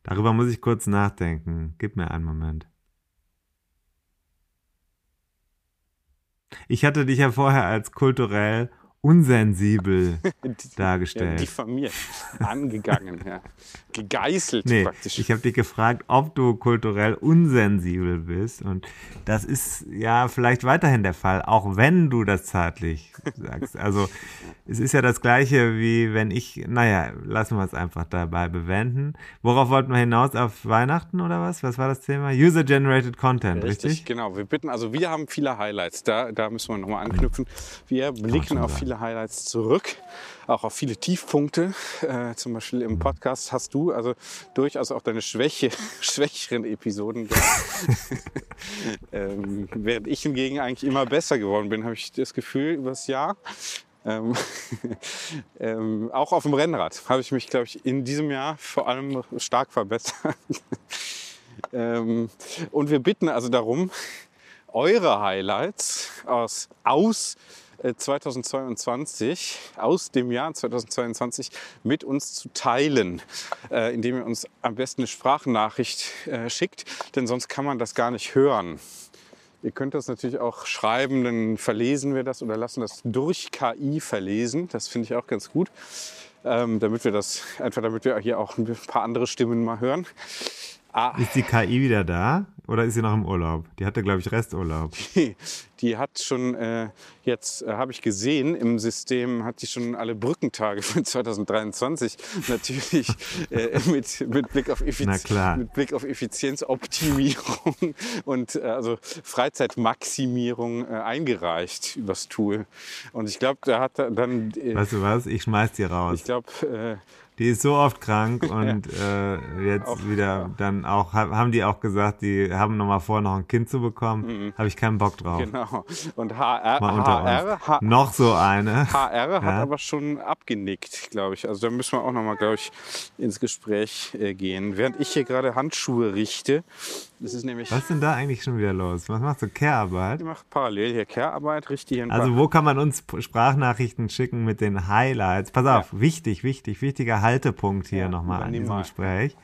Darüber muss ich kurz nachdenken. Gib mir einen Moment. Ich hatte dich ja vorher als kulturell unsensibel dargestellt. Ja, diffamiert, angegangen, ja. gegeißelt nee, praktisch. Ich habe dich gefragt, ob du kulturell unsensibel bist und das ist ja vielleicht weiterhin der Fall, auch wenn du das zärtlich sagst. Also es ist ja das gleiche wie wenn ich, naja, lassen wir es einfach dabei bewenden. Worauf wollten wir hinaus? Auf Weihnachten oder was? Was war das Thema? User-Generated Content, richtig? richtig? Genau, wir bitten, also wir haben viele Highlights, da, da müssen wir nochmal anknüpfen. Wir blicken auf viele viele Highlights zurück, auch auf viele Tiefpunkte. Äh, zum Beispiel im Podcast hast du also durchaus auch deine Schwäche, schwächeren Episoden ähm, während ich hingegen eigentlich immer besser geworden bin, habe ich das Gefühl übers Jahr. Ähm, ähm, auch auf dem Rennrad habe ich mich, glaube ich, in diesem Jahr vor allem stark verbessert. ähm, und wir bitten also darum, eure Highlights aus, aus 2022, äh, aus dem Jahr 2022 mit uns zu teilen, äh, indem ihr uns am besten eine Sprachnachricht äh, schickt, denn sonst kann man das gar nicht hören. Ihr könnt das natürlich auch schreiben, dann verlesen wir das oder lassen das durch KI verlesen. Das finde ich auch ganz gut, ähm, damit wir das einfach, damit wir hier auch ein paar andere Stimmen mal hören. Ah. Ist die KI wieder da oder ist sie noch im Urlaub? Die hatte, glaube ich, Resturlaub. Die, hat schon, äh, jetzt äh, habe ich gesehen, im System hat die schon alle Brückentage von 2023 natürlich äh, mit, mit, Blick auf Effiz mit Blick auf Effizienzoptimierung und äh, also Freizeitmaximierung äh, eingereicht übers Tool. Und ich glaube, da hat er dann. Äh, weißt du was? Ich schmeiß die raus. Ich glaube, die ist so oft krank und ja. äh, jetzt auch, wieder ja. dann auch, haben die auch gesagt, die haben nochmal vor, noch ein Kind zu bekommen. Mhm. Habe ich keinen Bock drauf. Genau. Und HR, HR H noch so eine. HR ja? hat aber schon abgenickt, glaube ich. Also da müssen wir auch nochmal, glaube ich, ins Gespräch äh, gehen. Während ich hier gerade Handschuhe richte, das ist nämlich. Was ist denn da eigentlich schon wieder los? Was machst du? Care-Arbeit? Ich mache parallel hier Care-Arbeit, richtig Also, wo kann man uns Sprachnachrichten schicken mit den Highlights? Pass auf, wichtig, wichtig, wichtiger Haltepunkt hier ja, nochmal an diesem mal. Gespräch.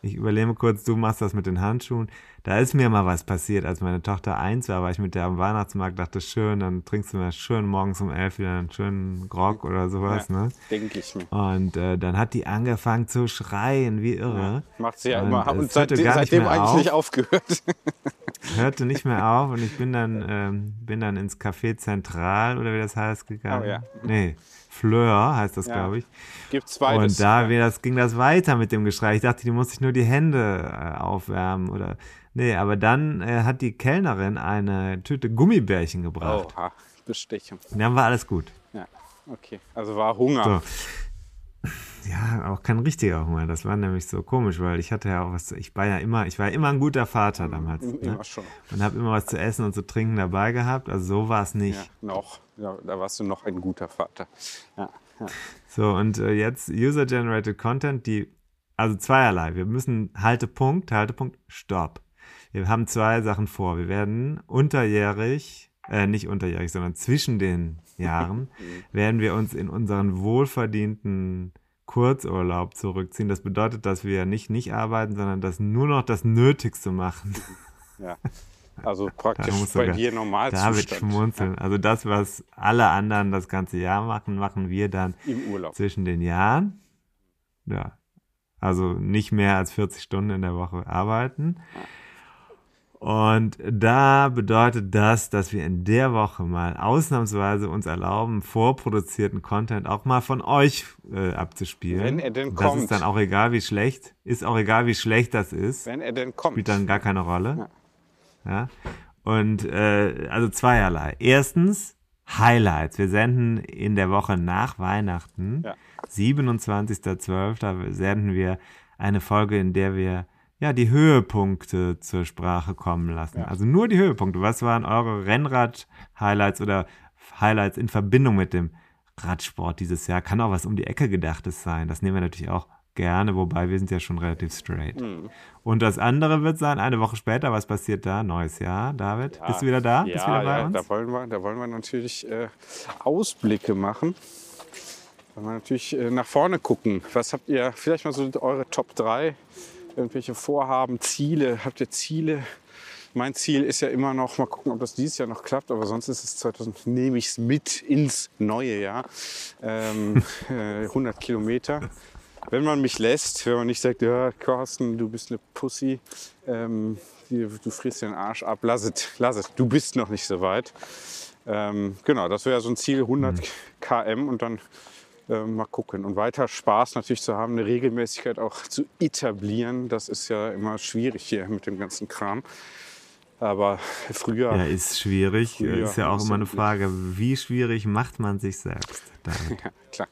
Ich überlege kurz, du machst das mit den Handschuhen. Da ist mir mal was passiert, als meine Tochter eins war, war ich mit der am Weihnachtsmarkt, dachte schön, dann trinkst du mir schön morgens um elf wieder einen schönen Grog oder sowas, ja, ne? Denke ich mir. Und äh, dann hat die angefangen zu schreien, wie irre. Ja, macht sie ja und immer. Und seit, seitdem eigentlich auf. nicht aufgehört. hörte nicht mehr auf und ich bin dann, ähm, bin dann ins Café Zentral oder wie das heißt gegangen. Oh ja. Nee, Fleur heißt das, ja. glaube ich. Gibt's beides. Und da das, ging das weiter mit dem Geschrei. Ich dachte, die muss sich nur die Hände äh, aufwärmen oder. Nee, aber dann äh, hat die Kellnerin eine Tüte Gummibärchen gebracht. Oha, Bestechung. dann war alles gut. Ja, okay. Also war Hunger. So. Ja, auch kein richtiger Hunger. Das war nämlich so komisch, weil ich hatte ja auch was. Ich war ja immer, ich war immer ein guter Vater damals. Ne? Immer schon. Und habe immer was zu essen und zu trinken dabei gehabt. Also so war es nicht. Ja, noch. Ja, da warst du noch ein guter Vater. Ja, ja. So, und äh, jetzt User-Generated Content, die, also zweierlei. Wir müssen Haltepunkt, Haltepunkt, Stopp. Wir haben zwei Sachen vor. Wir werden unterjährig äh, nicht unterjährig, sondern zwischen den Jahren, werden wir uns in unseren wohlverdienten Kurzurlaub zurückziehen. Das bedeutet, dass wir nicht nicht arbeiten, sondern dass nur noch das Nötigste machen. Ja. Also praktisch bei dir normal David schmunzeln. Ja. Also das, was alle anderen das ganze Jahr machen, machen wir dann im Urlaub zwischen den Jahren. Ja. Also nicht mehr als 40 Stunden in der Woche arbeiten. Und da bedeutet das, dass wir in der Woche mal ausnahmsweise uns erlauben, vorproduzierten Content auch mal von euch äh, abzuspielen. Wenn er denn das kommt. Das ist dann auch egal, wie schlecht, ist auch egal, wie schlecht das ist. Wenn er denn kommt. Spielt dann gar keine Rolle. Ja. Ja? Und äh, also zweierlei. Erstens Highlights. Wir senden in der Woche nach Weihnachten, ja. 27.12., da senden wir eine Folge, in der wir ja, die Höhepunkte zur Sprache kommen lassen. Ja. Also nur die Höhepunkte. Was waren eure Rennrad-Highlights oder Highlights in Verbindung mit dem Radsport dieses Jahr? Kann auch was um die Ecke gedachtes sein. Das nehmen wir natürlich auch gerne, wobei wir sind ja schon relativ straight. Mhm. Und das andere wird sein, eine Woche später, was passiert da? Neues Jahr, David? Ja. Bist du wieder da? Ja, Bist wieder bei ja, uns? Da wollen wir, da wollen wir natürlich äh, Ausblicke machen. Wollen wir natürlich äh, nach vorne gucken. Was habt ihr, vielleicht mal so eure Top 3 irgendwelche Vorhaben, Ziele? Habt ihr Ziele? Mein Ziel ist ja immer noch, mal gucken, ob das dieses Jahr noch klappt, aber sonst ist es 2000, nehme ich es mit ins neue Jahr. Ähm, äh, 100 Kilometer. Wenn man mich lässt, wenn man nicht sagt, ja, Carsten, du bist eine Pussy, ähm, du, frisst den Arsch ab, lass es, lass es, du bist noch nicht so weit. Ähm, genau, das wäre so ein Ziel, 100 km und dann äh, mal gucken. Und weiter Spaß natürlich zu haben, eine Regelmäßigkeit auch zu etablieren. Das ist ja immer schwierig hier mit dem ganzen Kram. Aber früher. Ja, ist schwierig. Früher ist ja auch immer eine Frage, wie schwierig macht man sich selbst? ja, klar.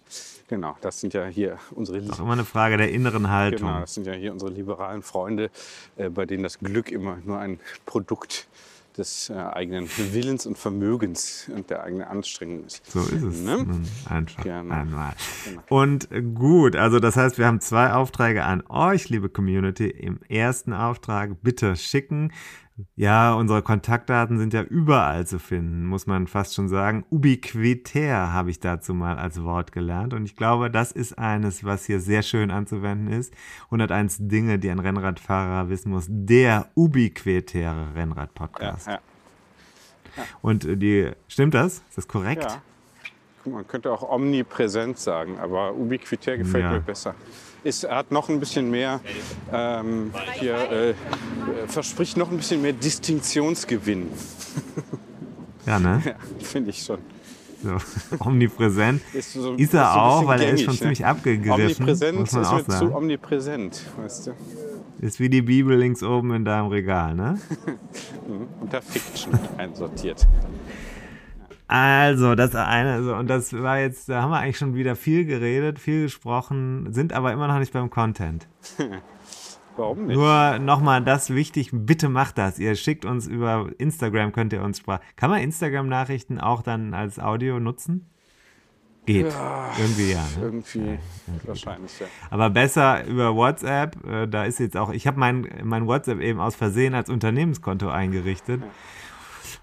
Genau, das sind ja hier unsere. Auch immer eine Frage der inneren Haltung. Genau, das sind ja hier unsere liberalen Freunde, äh, bei denen das Glück immer nur ein Produkt ist des äh, eigenen Willens und Vermögens und der eigenen Anstrengung ist. So ist es. Ne? Einfach Gerne. einmal. Genau. Und gut, also das heißt, wir haben zwei Aufträge an euch, liebe Community. Im ersten Auftrag bitte schicken ja, unsere Kontaktdaten sind ja überall zu finden, muss man fast schon sagen. Ubiquitär habe ich dazu mal als Wort gelernt. Und ich glaube, das ist eines, was hier sehr schön anzuwenden ist. 101 Dinge, die ein Rennradfahrer wissen muss. Der ubiquitäre Rennrad-Podcast. Ja, ja. ja. Und äh, die, stimmt das? Ist das korrekt? Ja. Man könnte auch omnipräsent sagen, aber ubiquitär gefällt ja. mir besser ist, hat noch ein bisschen mehr, ähm, hier, äh, verspricht noch ein bisschen mehr Distinktionsgewinn. Ja, ne? Ja, finde ich schon. So, omnipräsent ist, so, ist er so auch, weil gängig, er ist schon ne? ziemlich abgegriffen. Omnipräsent muss man ist auch sagen. zu omnipräsent, weißt du. Ist wie die Bibel links oben in deinem Regal, ne? Unter Fiction einsortiert. Also, das eine, also, und das war jetzt, da haben wir eigentlich schon wieder viel geredet, viel gesprochen, sind aber immer noch nicht beim Content. Warum nicht? Nur nochmal das wichtig, bitte macht das. Ihr schickt uns über Instagram, könnt ihr uns Sprach. Kann man Instagram-Nachrichten auch dann als Audio nutzen? Geht. Ja, irgendwie ja. Ne? Irgendwie, ja, irgendwie wahrscheinlich, ja. Aber besser über WhatsApp. Äh, da ist jetzt auch, ich habe mein, mein WhatsApp eben aus Versehen als Unternehmenskonto eingerichtet. Ja.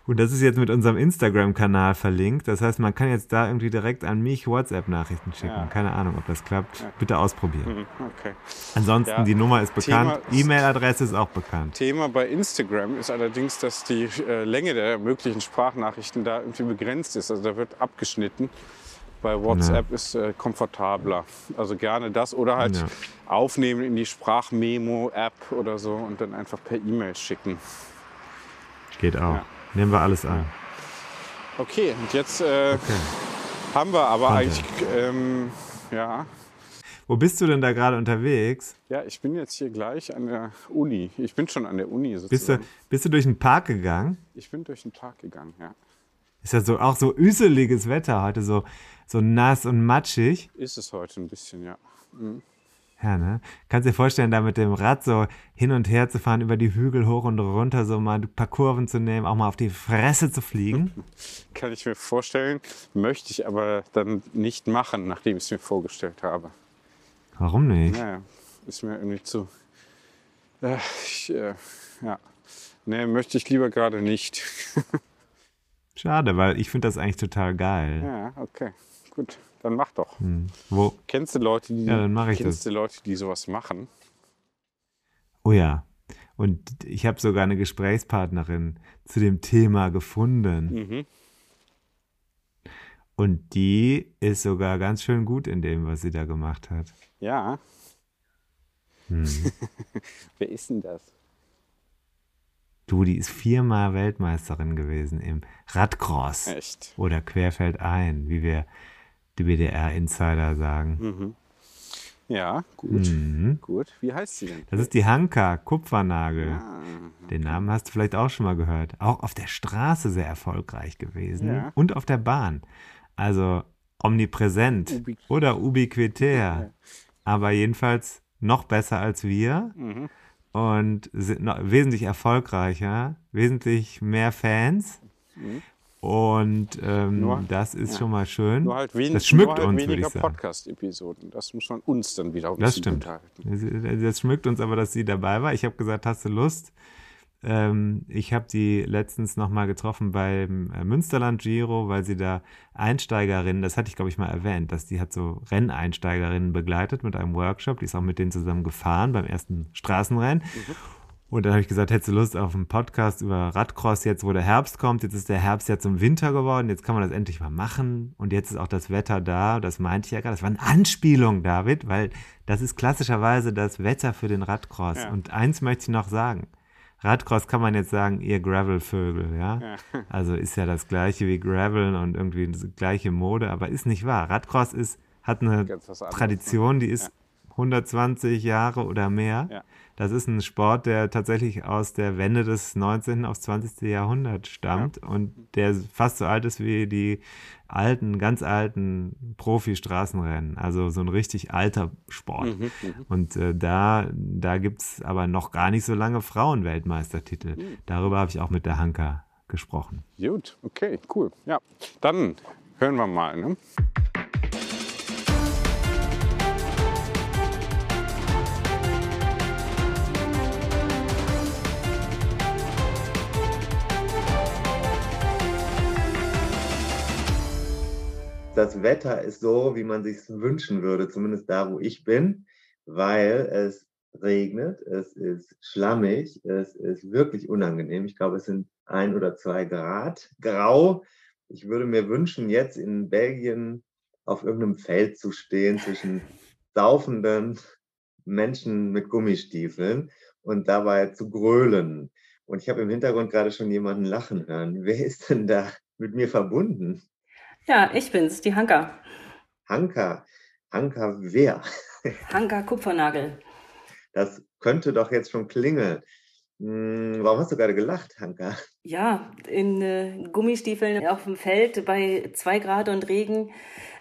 Und das ist jetzt mit unserem Instagram-Kanal verlinkt. Das heißt, man kann jetzt da irgendwie direkt an mich WhatsApp-Nachrichten schicken. Ja. Keine Ahnung, ob das klappt. Ja. Bitte ausprobieren. Mhm, okay. Ansonsten, ja. die Nummer ist bekannt. E-Mail-Adresse ist auch bekannt. Thema bei Instagram ist allerdings, dass die äh, Länge der möglichen Sprachnachrichten da irgendwie begrenzt ist. Also da wird abgeschnitten. Bei WhatsApp ist äh, komfortabler. Also gerne das oder halt aufnehmen in die Sprachmemo-App oder so und dann einfach per E-Mail schicken. Geht auch. Nehmen wir alles an. Okay, und jetzt äh, okay. haben wir aber Content. eigentlich, ähm, ja. Wo bist du denn da gerade unterwegs? Ja, ich bin jetzt hier gleich an der Uni. Ich bin schon an der Uni sozusagen. Bist du, bist du durch den Park gegangen? Ich bin durch den Park gegangen, ja. Ist ja so auch so üseliges Wetter heute, so, so nass und matschig. Ist es heute ein bisschen, ja. Mhm. Ja, ne? Kannst dir vorstellen, da mit dem Rad so hin und her zu fahren, über die Hügel hoch und runter, so mal ein paar Kurven zu nehmen, auch mal auf die Fresse zu fliegen? Kann ich mir vorstellen, möchte ich aber dann nicht machen, nachdem ich es mir vorgestellt habe. Warum nicht? Naja, ist mir irgendwie zu. Äh, ich, äh, ja. Nee, möchte ich lieber gerade nicht. Schade, weil ich finde das eigentlich total geil. Ja, okay. Gut, dann mach doch. Hm. Wo? Kennst du Leute, die, Ja, dann mache ich kennst das. du Leute, die sowas machen? Oh ja. Und ich habe sogar eine Gesprächspartnerin zu dem Thema gefunden. Mhm. Und die ist sogar ganz schön gut in dem, was sie da gemacht hat. Ja. Hm. Wer ist denn das? Du, die ist viermal Weltmeisterin gewesen im Radcross Echt? oder Querfeldein, wie wir die BDR-Insider sagen. Mhm. Ja, gut. Mhm. Gut. Wie heißt sie denn? Das ist die Hanka Kupfernagel. Ah, Den Namen hast du vielleicht auch schon mal gehört. Auch auf der Straße sehr erfolgreich gewesen Ja. und auf der Bahn. Also omnipräsent Ubi- oder ubiquitär. Aber jedenfalls noch besser als wir mhm. und sind noch wesentlich erfolgreicher, wesentlich mehr Fans. Und ähm, Mhm. Nur- das ist ja. schon mal schön. Nur halt, wen das schmückt halt uns, würde weniger ich sagen. Podcast-Episoden. Das muss man uns dann wieder ein Das stimmt. Das, schmückt uns aber, dass sie dabei war. Ich habe gesagt, hast du Lust? Ähm, ich habe die letztens nochmal getroffen beim äh, Münsterland Giro, weil sie da Einsteigerinnen, das hatte ich glaube ich mal erwähnt, dass die hat so Renneinsteigerinnen begleitet mit einem Workshop. Die ist auch mit denen zusammen gefahren beim ersten Straßenrennen. Und dann habe ich gesagt, hättest du Lust auf einen Podcast über Radcross jetzt, wo der Herbst kommt? Jetzt ist der Herbst ja zum Winter geworden, jetzt kann man das endlich mal machen. Und jetzt ist auch das Wetter da, das meinte ich ja gerade. Das war eine Anspielung, David, weil das ist klassischerweise das Wetter für den Radcross. Ja. Und eins möchte ich noch sagen. Radcross kann man jetzt sagen, ihr Gravelvögel, ja? Ja. Also ist ja das gleiche wie Graveln und irgendwie die gleiche Mode, aber ist nicht wahr. Radcross ist, hat eine anderes, Tradition, die ist 120 Jahre oder mehr. Ja. Das ist ein Sport, der tatsächlich aus der Wende des 19. aufs 20. Jahrhundert stammt und der fast so alt ist wie die alten, ganz alten Profi-Straßenrennen. Also so ein richtig alter Sport. Mhm, Und äh, da, da gibt es aber noch gar nicht so lange Frauenweltmeistertitel. Mhm. Darüber habe ich auch mit der Hanka gesprochen. Gut, okay, cool. Ja, dann hören wir mal. Ne? Das Wetter ist so, wie man sich wünschen würde, zumindest da, wo ich bin, weil es regnet, es ist schlammig, es ist wirklich unangenehm. Ich glaube, es sind ein oder zwei Grad grau. Ich würde mir wünschen, jetzt in Belgien auf irgendeinem Feld zu stehen zwischen saufenden Menschen mit Gummistiefeln und dabei zu grölen. Und ich habe im Hintergrund gerade schon jemanden lachen hören. Wer ist denn da mit mir verbunden? Ja, ich bin's, die Hanka. Hanka. Hanka wer? Hanka Kupfernagel. Das könnte doch jetzt schon klingeln. Hm, warum hast du gerade gelacht, Hanka? Ja, in äh, Gummistiefeln auf dem Feld bei zwei Grad und Regen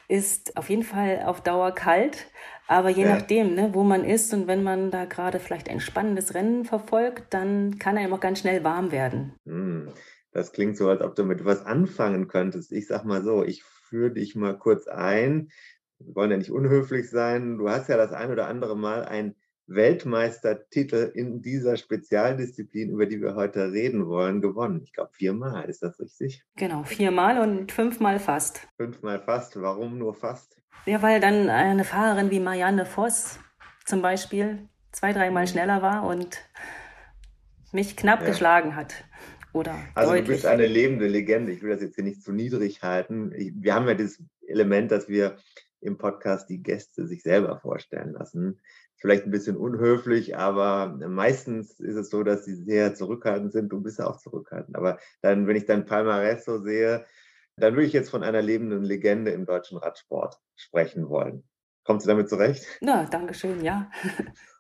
ist auf jeden Fall auf Dauer kalt. Aber je Ja. nachdem, ne, wo man ist und wenn man da gerade vielleicht ein spannendes Rennen verfolgt, dann kann einem auch ganz schnell warm werden. Hm, das klingt so, als ob du mit was anfangen könntest. Ich sag mal so, ich führe dich mal kurz ein. Wir wollen ja nicht unhöflich sein. Du hast ja das ein oder andere Mal einen Weltmeistertitel in dieser Spezialdisziplin, über die wir heute reden wollen, gewonnen. Ich glaube viermal, ist das richtig? Genau, viermal und fünfmal fast. Fünfmal fast. Warum nur fast? Ja, weil dann eine Fahrerin wie Marianne Voss zum Beispiel zwei, dreimal schneller war und mich knapp Ja. geschlagen hat. Oder Also du deutlich. bist eine lebende Legende. Ich will das jetzt hier nicht zu niedrig halten. Ich, wir haben ja dieses Element, dass wir im Podcast die Gäste sich selber vorstellen lassen. Vielleicht ein bisschen unhöflich, aber meistens ist es so, dass sie sehr zurückhaltend sind. Du bist ja auch zurückhaltend. Aber dann, wenn ich dein Palmarès so sehe, dann würde ich jetzt von einer lebenden Legende im deutschen Radsport sprechen wollen. Kommst du damit zurecht? Na, danke schön, ja.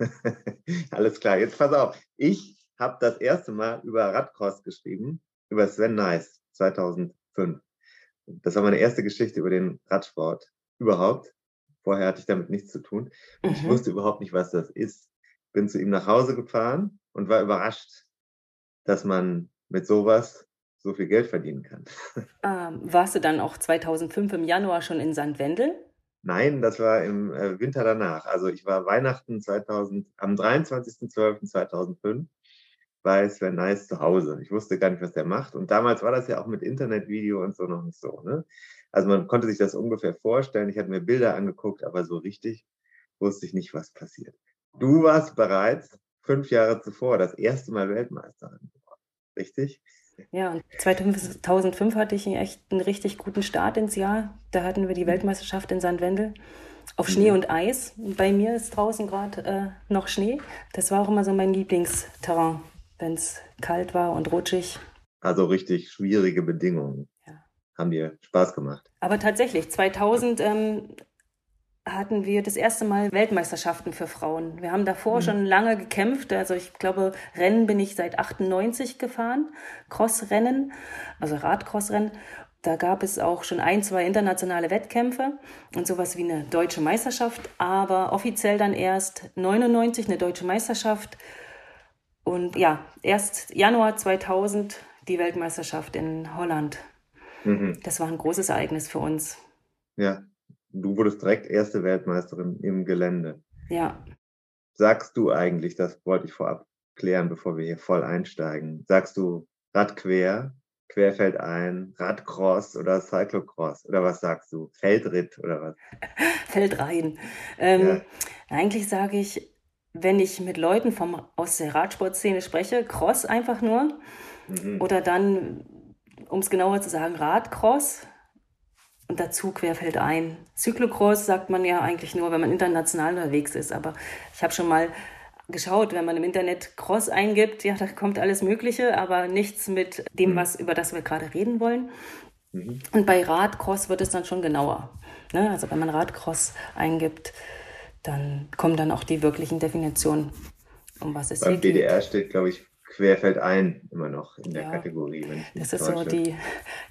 Alles klar, jetzt pass auf. Ich habe das erste Mal über Radcross geschrieben, über Sven Nice 2005. Das war meine erste Geschichte über den Radsport überhaupt. Vorher hatte ich damit nichts zu tun. Ich Mhm. wusste überhaupt nicht, was das ist. Bin zu ihm nach Hause gefahren und war überrascht, dass man mit sowas so viel Geld verdienen kann. Ähm, warst du dann auch 2005 im Januar schon in St. Wendel? Nein, das war im äh, Winter danach. Also ich war Weihnachten 2000, am 23.12.2005 bei Sven Nice zu Hause. Ich wusste gar nicht, was der macht. Und damals war das ja auch mit Internetvideo und so noch nicht so. Ne? Also man konnte sich das ungefähr vorstellen. Ich hatte mir Bilder angeguckt, aber so richtig wusste ich nicht, was passiert. Du warst bereits fünf Jahre zuvor das erste Mal Weltmeisterin geworden. Richtig? Ja, und 2005 hatte ich echt einen richtig guten Start ins Jahr. Da hatten wir die Weltmeisterschaft in Sandwendel auf Schnee mhm. und Eis. Bei mir ist draußen gerade äh, noch Schnee. Das war auch immer so mein Lieblingsterrain, wenn es kalt war und rutschig. Also richtig schwierige Bedingungen. Ja. Haben dir Spaß gemacht. Aber tatsächlich, 2000 ähm, hatten wir das erste Mal Weltmeisterschaften für Frauen. Wir haben davor mhm. schon lange gekämpft. Also ich glaube, Rennen bin ich seit 98 gefahren, Crossrennen, also Radcrossrennen. Da gab es auch schon ein, zwei internationale Wettkämpfe und sowas wie eine deutsche Meisterschaft, aber offiziell dann erst 99 eine deutsche Meisterschaft und ja, erst Januar 2000 die Weltmeisterschaft in Holland. Mhm. Das war ein großes Ereignis für uns. Ja, du wurdest direkt erste Weltmeisterin im Gelände. Ja. Sagst du eigentlich, das wollte ich vorab klären, bevor wir hier voll einsteigen, sagst du Radquer Querfeldein, Radcross oder Cyclocross? Oder was sagst du? Feldritt oder was? Feldrein. Ähm, ja. Eigentlich sage ich, wenn ich mit Leuten vom, aus der Radsportszene spreche, Cross einfach nur. Mhm. Oder dann, um es genauer zu sagen, Radcross. Und dazu querfeldein. Cyclocross sagt man ja eigentlich nur, wenn man international unterwegs ist. Aber ich habe schon mal geschaut, wenn man im Internet Cross eingibt, ja, da kommt alles Mögliche, aber nichts mit dem, mhm. was, über das wir gerade reden wollen. Mhm. Und bei Radcross wird es dann schon genauer. Ne? Also wenn man Radcross eingibt, dann kommen dann auch die wirklichen Definitionen, um was es Beim hier geht. steht, glaube ich, querfeldein immer noch in der ja, Kategorie. das ist so die,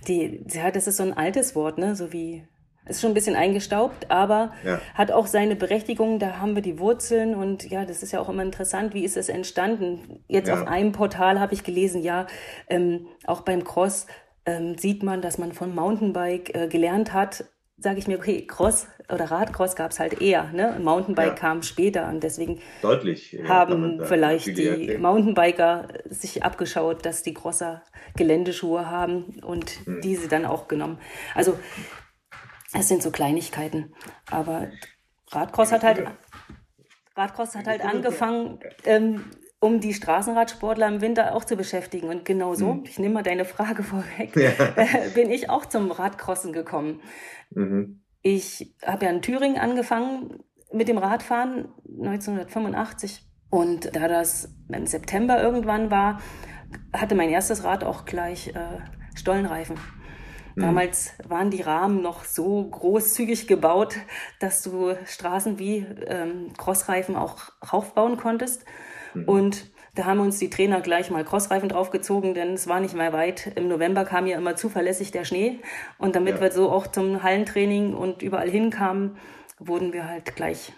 die, ja, das ist so ein altes Wort, ne? So wie ist schon ein bisschen eingestaubt, aber ja. hat auch seine Berechtigung. Da haben wir die Wurzeln und ja, das ist ja auch immer interessant. Wie ist es entstanden? Jetzt ja. auf einem Portal habe ich gelesen, ja, ähm, auch beim Cross ähm, sieht man, dass man von Mountainbike äh, gelernt hat. Sage ich mir, okay, Cross oder Radcross gab es halt eher, ne? Mountainbike ja. kam später und deswegen Deutlich, haben vielleicht die Mountainbiker sich abgeschaut, dass die Crosser Geländeschuhe haben und hm. diese dann auch genommen. Also es sind so Kleinigkeiten. Aber Radcross hat halt, Radcross hat halt angefangen, ähm, um die Straßenradsportler im Winter auch zu beschäftigen. Und genau so, mhm. ich nehme mal deine Frage vorweg, ja. äh, bin ich auch zum Radcrossen gekommen. Mhm. Ich habe ja in Thüringen angefangen mit dem Radfahren 1985. Und da das im September irgendwann war, hatte mein erstes Rad auch gleich äh, Stollenreifen. Mhm. Damals waren die Rahmen noch so großzügig gebaut, dass du Straßen wie ähm, Crossreifen auch raufbauen konntest. Mhm. Und da haben uns die Trainer gleich mal Crossreifen draufgezogen, denn es war nicht mehr weit. Im November kam ja immer zuverlässig der Schnee. Und damit ja. wir so auch zum Hallentraining und überall hinkamen, wurden wir halt gleich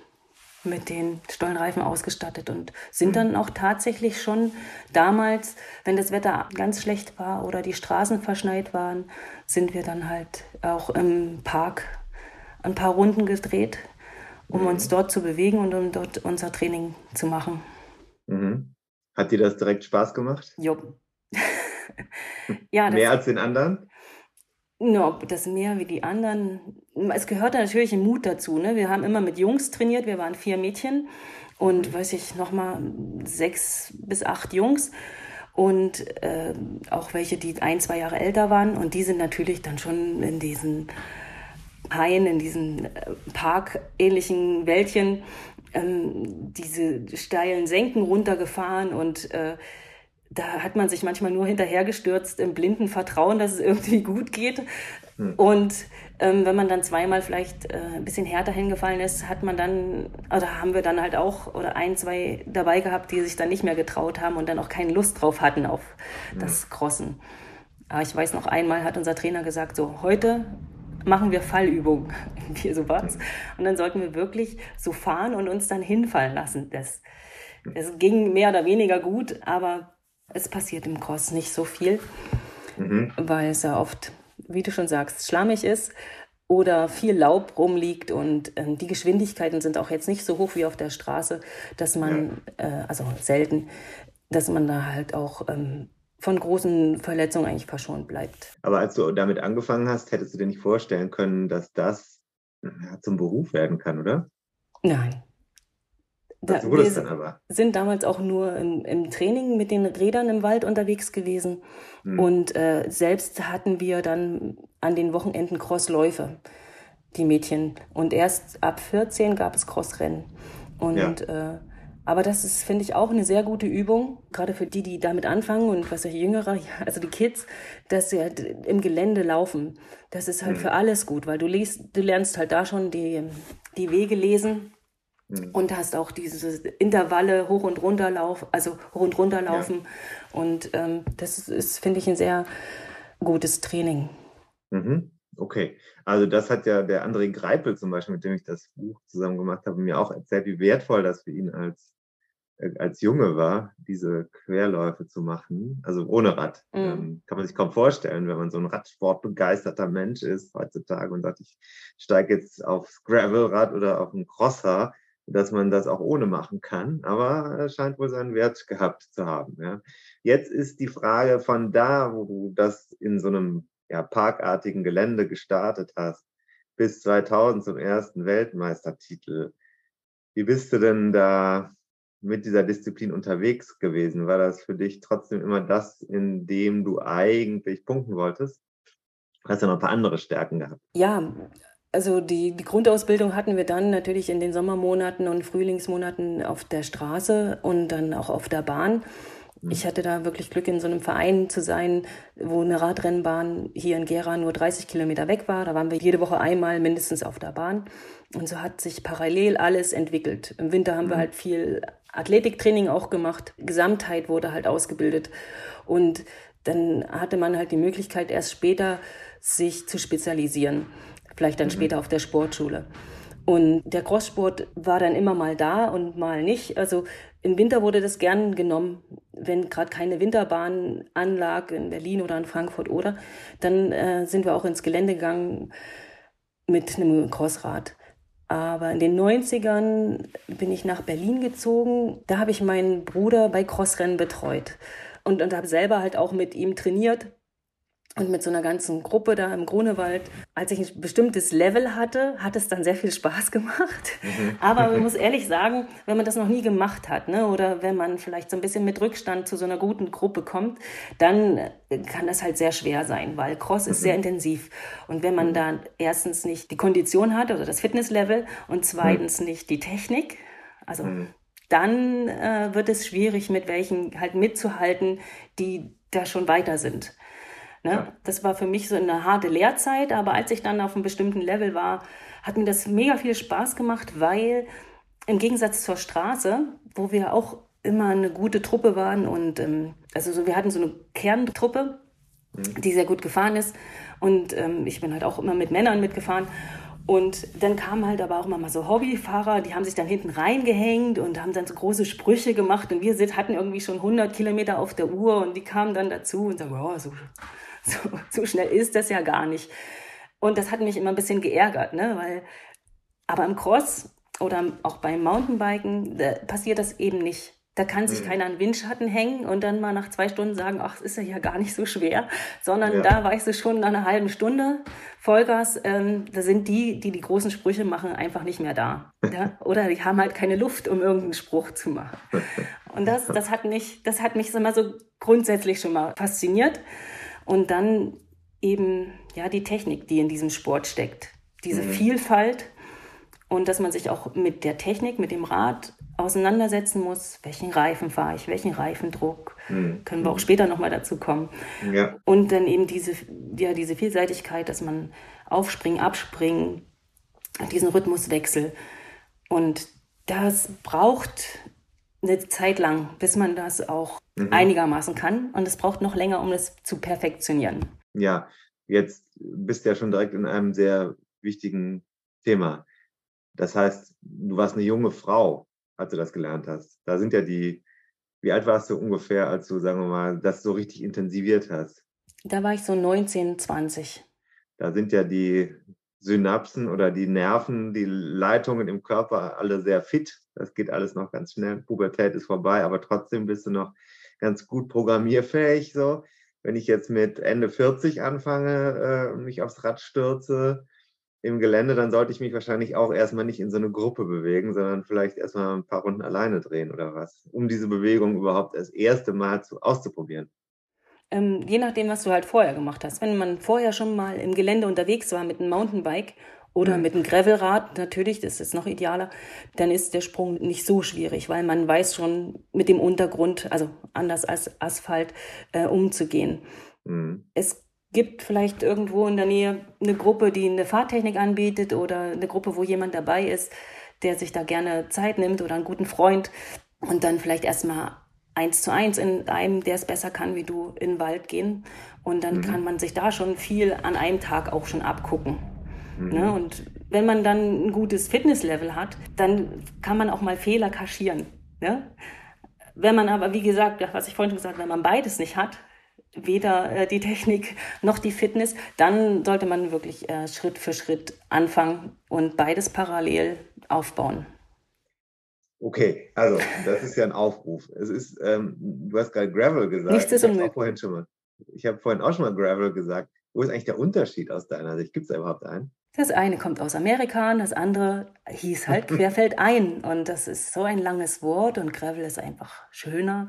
mit den Stollenreifen ausgestattet und sind mhm. dann auch tatsächlich schon damals, wenn das Wetter ganz schlecht war oder die Straßen verschneit waren, sind wir dann halt auch im Park ein paar Runden gedreht, um mhm. uns dort zu bewegen und um dort unser Training zu machen. Mhm. Hat dir das direkt Spaß gemacht? Jo. ja, Mehr als den anderen? No, das mehr wie die anderen. Es gehört natürlich ein Mut dazu. Ne? Wir haben immer mit Jungs trainiert. Wir waren vier Mädchen und, mhm. weiß ich, nochmal sechs bis acht Jungs. Und äh, auch welche, die ein, zwei Jahre älter waren. Und die sind natürlich dann schon in diesen Haien, in diesen äh, parkähnlichen Wäldchen, ähm, diese steilen Senken runtergefahren und äh, da hat man sich manchmal nur hinterhergestürzt im blinden Vertrauen, dass es irgendwie gut geht. Hm. Und ähm, wenn man dann zweimal vielleicht äh, ein bisschen härter hingefallen ist, hat man dann, oder haben wir dann halt auch oder ein, zwei dabei gehabt, die sich dann nicht mehr getraut haben und dann auch keine Lust drauf hatten auf hm. das Crossen. Aber ich weiß noch einmal hat unser Trainer gesagt, so heute machen wir Fallübungen, wie so was. Hm. Und dann sollten wir wirklich so fahren und uns dann hinfallen lassen. Das, das ging mehr oder weniger gut, aber es passiert im Cross nicht so viel, mhm. weil es ja oft, wie du schon sagst, schlammig ist oder viel Laub rumliegt und ähm, die Geschwindigkeiten sind auch jetzt nicht so hoch wie auf der Straße, dass man, ja. äh, also selten, dass man da halt auch ähm, von großen Verletzungen eigentlich verschont bleibt. Aber als du damit angefangen hast, hättest du dir nicht vorstellen können, dass das zum Beruf werden kann, oder? Nein. Da, wir sind damals auch nur im, im, Training mit den Rädern im Wald unterwegs gewesen. Hm. Und äh, selbst hatten wir dann an den Wochenenden Crossläufe, die Mädchen. Und erst ab 14 gab es Crossrennen. Und ja. äh, aber das ist, finde ich, auch eine sehr gute Übung, gerade für die, die damit anfangen und was ja Jüngere, also die Kids, dass sie halt im Gelände laufen. Das ist halt mhm. für alles gut, weil du liest, du lernst halt da schon die, die Wege lesen mhm. und hast auch diese Intervalle hoch und runter laufen, also hoch und runter laufen. Ja. Und ähm, das ist, finde ich, ein sehr gutes Training. Mhm. Okay, also das hat ja der André Greipel zum Beispiel, mit dem ich das Buch zusammen gemacht habe, mir auch erzählt, wie wertvoll das für ihn als als Junge war, diese Querläufe zu machen, also ohne Rad. Mhm. Ähm, kann man sich kaum vorstellen, wenn man so ein Radsportbegeisterter Mensch ist heutzutage und sagt, ich steige jetzt aufs Gravelrad oder auf ein Crosser, dass man das auch ohne machen kann. Aber es scheint wohl seinen Wert gehabt zu haben. Ja. Jetzt ist die Frage von da, wo du das in so einem ja, parkartigen Gelände gestartet hast, bis 2000 zum ersten Weltmeistertitel. Wie bist du denn da mit dieser Disziplin unterwegs gewesen? War das für dich trotzdem immer das, in dem du eigentlich punkten wolltest? Hast du noch ein paar andere Stärken gehabt? Ja, also die, die Grundausbildung hatten wir dann natürlich in den Sommermonaten und Frühlingsmonaten auf der Straße und dann auch auf der Bahn. Mhm. Ich hatte da wirklich Glück, in so einem Verein zu sein, wo eine Radrennbahn hier in Gera nur 30 Kilometer weg war. Da waren wir jede Woche einmal mindestens auf der Bahn. Und so hat sich parallel alles entwickelt. Im Winter haben wir mhm. halt viel Athletiktraining auch gemacht. Gesamtheit wurde halt ausgebildet. Und dann hatte man halt die Möglichkeit, erst später sich zu spezialisieren. Vielleicht dann mhm. später auf der Sportschule. Und der Crosssport war dann immer mal da und mal nicht. Also im Winter wurde das gern genommen, wenn gerade keine Winterbahn anlag in Berlin oder in Frankfurt oder, dann äh, sind wir auch ins Gelände gegangen mit einem Crossrad. Aber in den 90ern bin ich nach Berlin gezogen. Da habe ich meinen Bruder bei Crossrennen betreut und, und habe selber halt auch mit ihm trainiert und mit so einer ganzen Gruppe da im Grunewald, als ich ein bestimmtes Level hatte, hat es dann sehr viel Spaß gemacht. Mhm. Aber man muss ehrlich sagen, wenn man das noch nie gemacht hat, ne, oder wenn man vielleicht so ein bisschen mit Rückstand zu so einer guten Gruppe kommt, dann kann das halt sehr schwer sein, weil Cross ist sehr mhm. intensiv. Und wenn man mhm. da erstens nicht die Kondition hat oder das Fitnesslevel und zweitens mhm. nicht die Technik, also mhm. dann äh, wird es schwierig, mit welchen halt mitzuhalten, die da schon weiter sind. Ne? Ja. Das war für mich so eine harte Lehrzeit, aber als ich dann auf einem bestimmten Level war, hat mir das mega viel Spaß gemacht, weil im Gegensatz zur Straße, wo wir auch immer eine gute Truppe waren und ähm, also so, wir hatten so eine Kerntruppe, mhm. die sehr gut gefahren ist und ähm, ich bin halt auch immer mit Männern mitgefahren und dann kamen halt aber auch immer mal so Hobbyfahrer, die haben sich dann hinten reingehängt und haben dann so große Sprüche gemacht und wir hatten irgendwie schon 100 Kilometer auf der Uhr und die kamen dann dazu und sagen, oh, so so, so schnell ist das ja gar nicht. Und das hat mich immer ein bisschen geärgert, ne? weil, aber im Cross oder auch beim Mountainbiken da passiert das eben nicht. Da kann sich mhm. keiner an Windschatten hängen und dann mal nach zwei Stunden sagen, ach, es ist ja gar nicht so schwer, sondern ja. da weißt du schon nach einer halben Stunde Vollgas, ähm, da sind die, die die großen Sprüche machen, einfach nicht mehr da. Ja? Oder die haben halt keine Luft, um irgendeinen Spruch zu machen. Und das, das hat mich, das hat mich immer so grundsätzlich schon mal fasziniert. Und dann eben ja die Technik, die in diesem Sport steckt. Diese mhm. Vielfalt und dass man sich auch mit der Technik, mit dem Rad auseinandersetzen muss. Welchen Reifen fahre ich, welchen Reifendruck? Mhm. Können wir auch später nochmal dazu kommen. Ja. Und dann eben diese, ja, diese Vielseitigkeit, dass man aufspringen, abspringen, diesen Rhythmuswechsel. Und das braucht eine Zeit lang, bis man das auch mhm. einigermaßen kann. Und es braucht noch länger, um das zu perfektionieren. Ja, jetzt bist du ja schon direkt in einem sehr wichtigen Thema. Das heißt, du warst eine junge Frau, als du das gelernt hast. Da sind ja die, wie alt warst du ungefähr, als du, sagen wir mal, das so richtig intensiviert hast? Da war ich so 19, 20. Da sind ja die Synapsen oder die Nerven, die Leitungen im Körper alle sehr fit. Das geht alles noch ganz schnell. Pubertät ist vorbei, aber trotzdem bist du noch ganz gut programmierfähig so. Wenn ich jetzt mit Ende 40 anfange, äh, mich aufs Rad stürze im Gelände, dann sollte ich mich wahrscheinlich auch erstmal nicht in so eine Gruppe bewegen, sondern vielleicht erstmal ein paar Runden alleine drehen oder was, um diese Bewegung überhaupt das erste Mal zu, auszuprobieren. Ähm, je nachdem, was du halt vorher gemacht hast. Wenn man vorher schon mal im Gelände unterwegs war mit einem Mountainbike oder mit einem Gravelrad, natürlich, das ist noch idealer, dann ist der Sprung nicht so schwierig, weil man weiß schon mit dem Untergrund, also anders als Asphalt, äh, umzugehen. Mhm. Es gibt vielleicht irgendwo in der Nähe eine Gruppe, die eine Fahrtechnik anbietet oder eine Gruppe, wo jemand dabei ist, der sich da gerne Zeit nimmt oder einen guten Freund und dann vielleicht erstmal eins zu eins in einem, der es besser kann wie du, in den Wald gehen. Und dann mhm. kann man sich da schon viel an einem Tag auch schon abgucken. Mhm. Ne? Und wenn man dann ein gutes Fitnesslevel hat, dann kann man auch mal Fehler kaschieren. Ne? Wenn man aber, wie gesagt, was ich vorhin schon gesagt habe, wenn man beides nicht hat, weder äh, die Technik noch die Fitness, dann sollte man wirklich äh, Schritt für Schritt anfangen und beides parallel aufbauen. Okay, also das ist ja ein Aufruf. Es ist, ähm, du hast gerade Gravel gesagt. Nichts ist unmöglich. Vorhin schon mal, ich habe vorhin auch schon mal Gravel gesagt. Wo ist eigentlich der Unterschied aus deiner Sicht? Gibt es da überhaupt einen? Das eine kommt aus Amerika, das andere hieß halt Querfeldein. Und das ist so ein langes Wort und Gravel ist einfach schöner.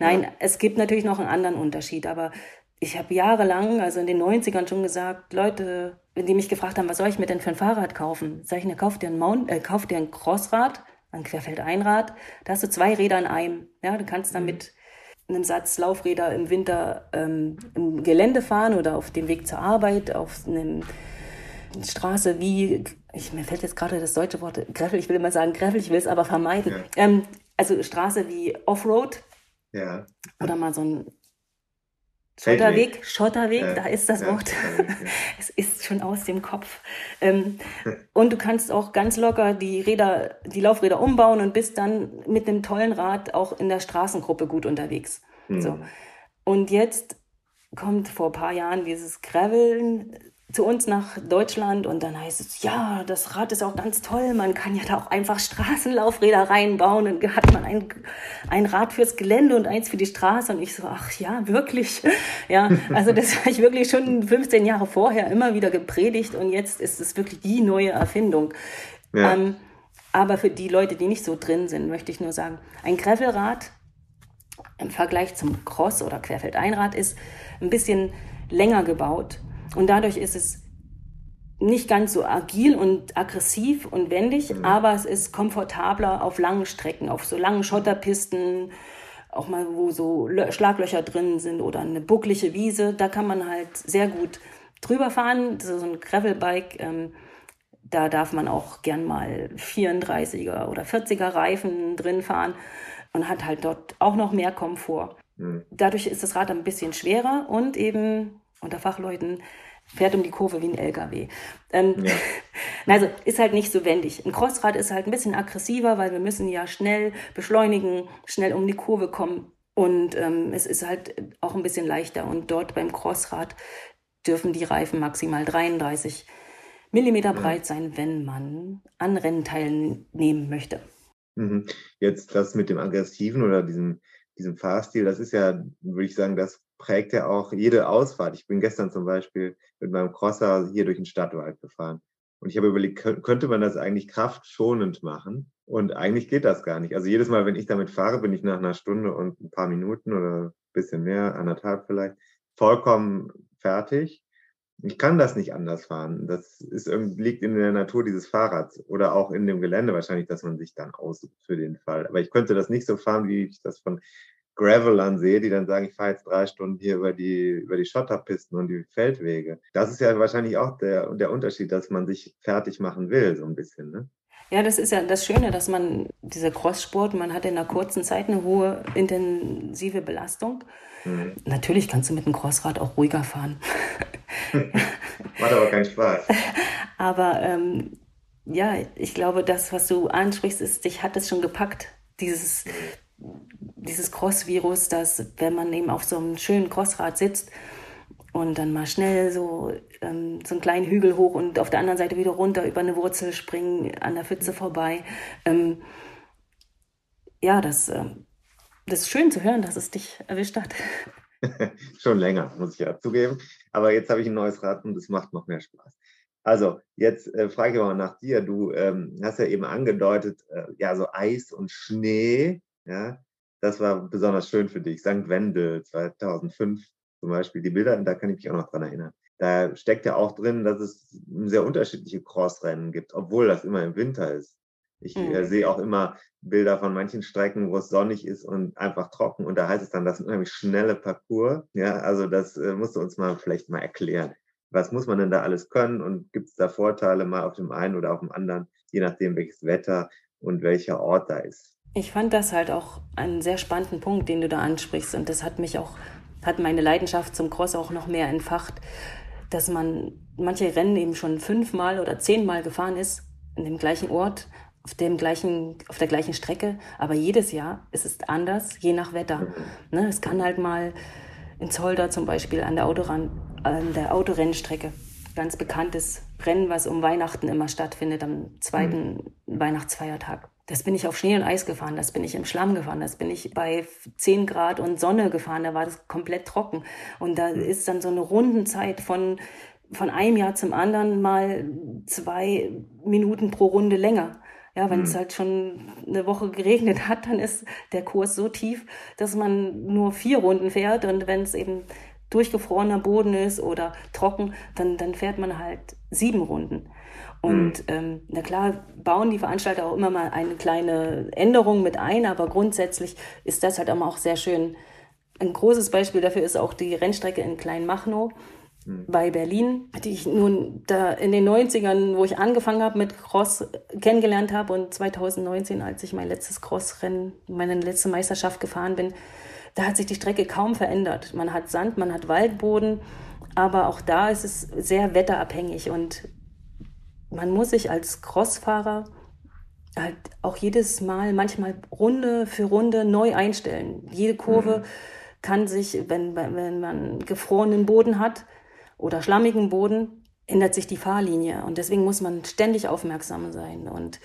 Nein, ja. es gibt natürlich noch einen anderen Unterschied, aber ich habe jahrelang, also in den 90ern schon gesagt, Leute, wenn die mich gefragt haben, was soll ich mir denn für ein Fahrrad kaufen? Sag ich, ne, kauf dir ein, Mount, äh, kauf dir ein Crossrad, ein Querfeldeinrad. Da hast du zwei Räder in einem. Ja, du kannst damit mhm. einem Satz Laufräder im Winter ähm, im Gelände fahren oder auf dem Weg zur Arbeit, auf einem Straße wie, ich, mir fällt jetzt gerade das deutsche Wort Gravel, ich will immer sagen Gravel, ich will es aber vermeiden. Ja. Ähm, also Straße wie Offroad. Ja. Oder mal so ein Schotterweg, Schotterweg, ja. da ist das ja. Wort. es ist schon aus dem Kopf. Ähm, und du kannst auch ganz locker die Räder, die Laufräder umbauen und bist dann mit einem tollen Rad auch in der Straßengruppe gut unterwegs. Mhm. So. Und jetzt kommt vor ein paar Jahren dieses Graveln zu uns nach Deutschland und dann heißt es, ja, das Rad ist auch ganz toll, man kann ja da auch einfach Straßenlaufräder reinbauen und hat man ein, ein Rad fürs Gelände und eins für die Straße und ich so, ach ja, wirklich? Ja, also das habe ich wirklich schon 15 Jahre vorher immer wieder gepredigt und jetzt ist es wirklich die neue Erfindung. Ja. Ähm, aber für die Leute, die nicht so drin sind, möchte ich nur sagen, ein Gravelrad im Vergleich zum Cross- oder Querfeldeinrad ist ein bisschen länger gebaut und dadurch ist es nicht ganz so agil und aggressiv und wendig, mhm. aber es ist komfortabler auf langen Strecken, auf so langen Schotterpisten, auch mal wo so Schlaglöcher drin sind oder eine bucklige Wiese. Da kann man halt sehr gut drüber fahren. Das ist so ein Gravelbike. Ähm, da darf man auch gern mal 34er oder 40er Reifen drin fahren und hat halt dort auch noch mehr Komfort. Mhm. Dadurch ist das Rad ein bisschen schwerer und eben unter Fachleuten fährt um die Kurve wie ein LKW. Ähm, ja. Also ist halt nicht so wendig. Ein Crossrad ist halt ein bisschen aggressiver, weil wir müssen ja schnell beschleunigen, schnell um die Kurve kommen. Und ähm, es ist halt auch ein bisschen leichter. Und dort beim Crossrad dürfen die Reifen maximal 33 Millimeter breit sein, wenn man an Rennen teilnehmen möchte. Mhm. Jetzt das mit dem aggressiven oder diesem, diesem Fahrstil, das ist ja, würde ich sagen, das prägt ja auch jede Ausfahrt. Ich bin gestern zum Beispiel mit meinem Crosser hier durch den Stadtwald gefahren. Und ich habe überlegt, könnte man das eigentlich kraftschonend machen? Und eigentlich geht das gar nicht. Also jedes Mal, wenn ich damit fahre, bin ich nach einer Stunde und ein paar Minuten oder ein bisschen mehr, anderthalb vielleicht, vollkommen fertig. Ich kann das nicht anders fahren. Das ist liegt in der Natur dieses Fahrrads oder auch in dem Gelände wahrscheinlich, dass man sich dann aussucht für den Fall. Aber ich könnte das nicht so fahren, wie ich das von Gravelern sehe, die dann sagen, ich fahre jetzt drei Stunden hier über die, über die Schotterpisten und die Feldwege. Das ist ja wahrscheinlich auch der, der Unterschied, dass man sich fertig machen will, so ein bisschen. Ne? Ja, das ist ja das Schöne, dass man dieser Crosssport, man hat in einer kurzen Zeit eine hohe intensive Belastung. Mhm. Natürlich kannst du mit dem Crossrad auch ruhiger fahren. Macht aber keinen Spaß. Aber ähm, ja, ich glaube, das, was du ansprichst, ist, dich hat es schon gepackt. Dieses, mhm dieses Cross-Virus, dass wenn man eben auf so einem schönen Crossrad sitzt und dann mal schnell so, ähm, so einen kleinen Hügel hoch und auf der anderen Seite wieder runter über eine Wurzel springen, an der Pfütze vorbei. Ähm, ja, das, äh, das ist schön zu hören, dass es dich erwischt hat. Schon länger, muss ich ja zugeben. Aber jetzt habe ich ein neues Rad und es macht noch mehr Spaß. Also, jetzt äh, frage ich mal nach dir. Du ähm, hast ja eben angedeutet, äh, ja, so Eis und Schnee, ja, das war besonders schön für dich. St. Wendel 2005 zum Beispiel, die Bilder, da kann ich mich auch noch dran erinnern. Da steckt ja auch drin, dass es sehr unterschiedliche Crossrennen gibt, obwohl das immer im Winter ist. Ich äh, mhm. äh, sehe auch immer Bilder von manchen Strecken, wo es sonnig ist und einfach trocken. Und da heißt es dann, das sind unheimlich schnelle Parcours. Ja, also das äh, musst du uns mal vielleicht mal erklären. Was muss man denn da alles können und gibt es da Vorteile mal auf dem einen oder auf dem anderen, je nachdem welches Wetter und welcher Ort da ist? Ich fand das halt auch einen sehr spannenden Punkt, den du da ansprichst. Und das hat mich auch, hat meine Leidenschaft zum Cross auch noch mehr entfacht, dass man manche Rennen eben schon fünfmal oder zehnmal gefahren ist in dem gleichen Ort auf dem gleichen, auf der gleichen Strecke, aber jedes Jahr ist es anders, je nach Wetter. Mhm. Ne, es kann halt mal in Zolder zum Beispiel an der, Autoran, an der Autorennstrecke, ganz bekanntes Rennen, was um Weihnachten immer stattfindet, am zweiten mhm. Weihnachtsfeiertag. Das bin ich auf Schnee und Eis gefahren, das bin ich im Schlamm gefahren, das bin ich bei 10 Grad und Sonne gefahren, da war das komplett trocken. Und da mhm. ist dann so eine Rundenzeit von, von einem Jahr zum anderen mal zwei Minuten pro Runde länger. Ja, wenn mhm. es halt schon eine Woche geregnet hat, dann ist der Kurs so tief, dass man nur vier Runden fährt. Und wenn es eben durchgefrorener Boden ist oder trocken, dann, dann fährt man halt sieben Runden. Und mhm. ähm, na klar, bauen die Veranstalter auch immer mal eine kleine Änderung mit ein, aber grundsätzlich ist das halt immer auch sehr schön. Ein großes Beispiel dafür ist auch die Rennstrecke in Kleinmachnow bei Berlin, die ich nun da in den 90ern, wo ich angefangen habe mit Cross, kennengelernt habe und 2019, als ich mein letztes Crossrennen, meine letzte Meisterschaft gefahren bin, da hat sich die Strecke kaum verändert. Man hat Sand, man hat Waldboden, aber auch da ist es sehr wetterabhängig und man muss sich als Crossfahrer halt auch jedes Mal, manchmal Runde für Runde neu einstellen. Jede Kurve mhm. kann sich, wenn, wenn man gefrorenen Boden hat, oder schlammigen Boden ändert sich die Fahrlinie. Und deswegen muss man ständig aufmerksam sein. Und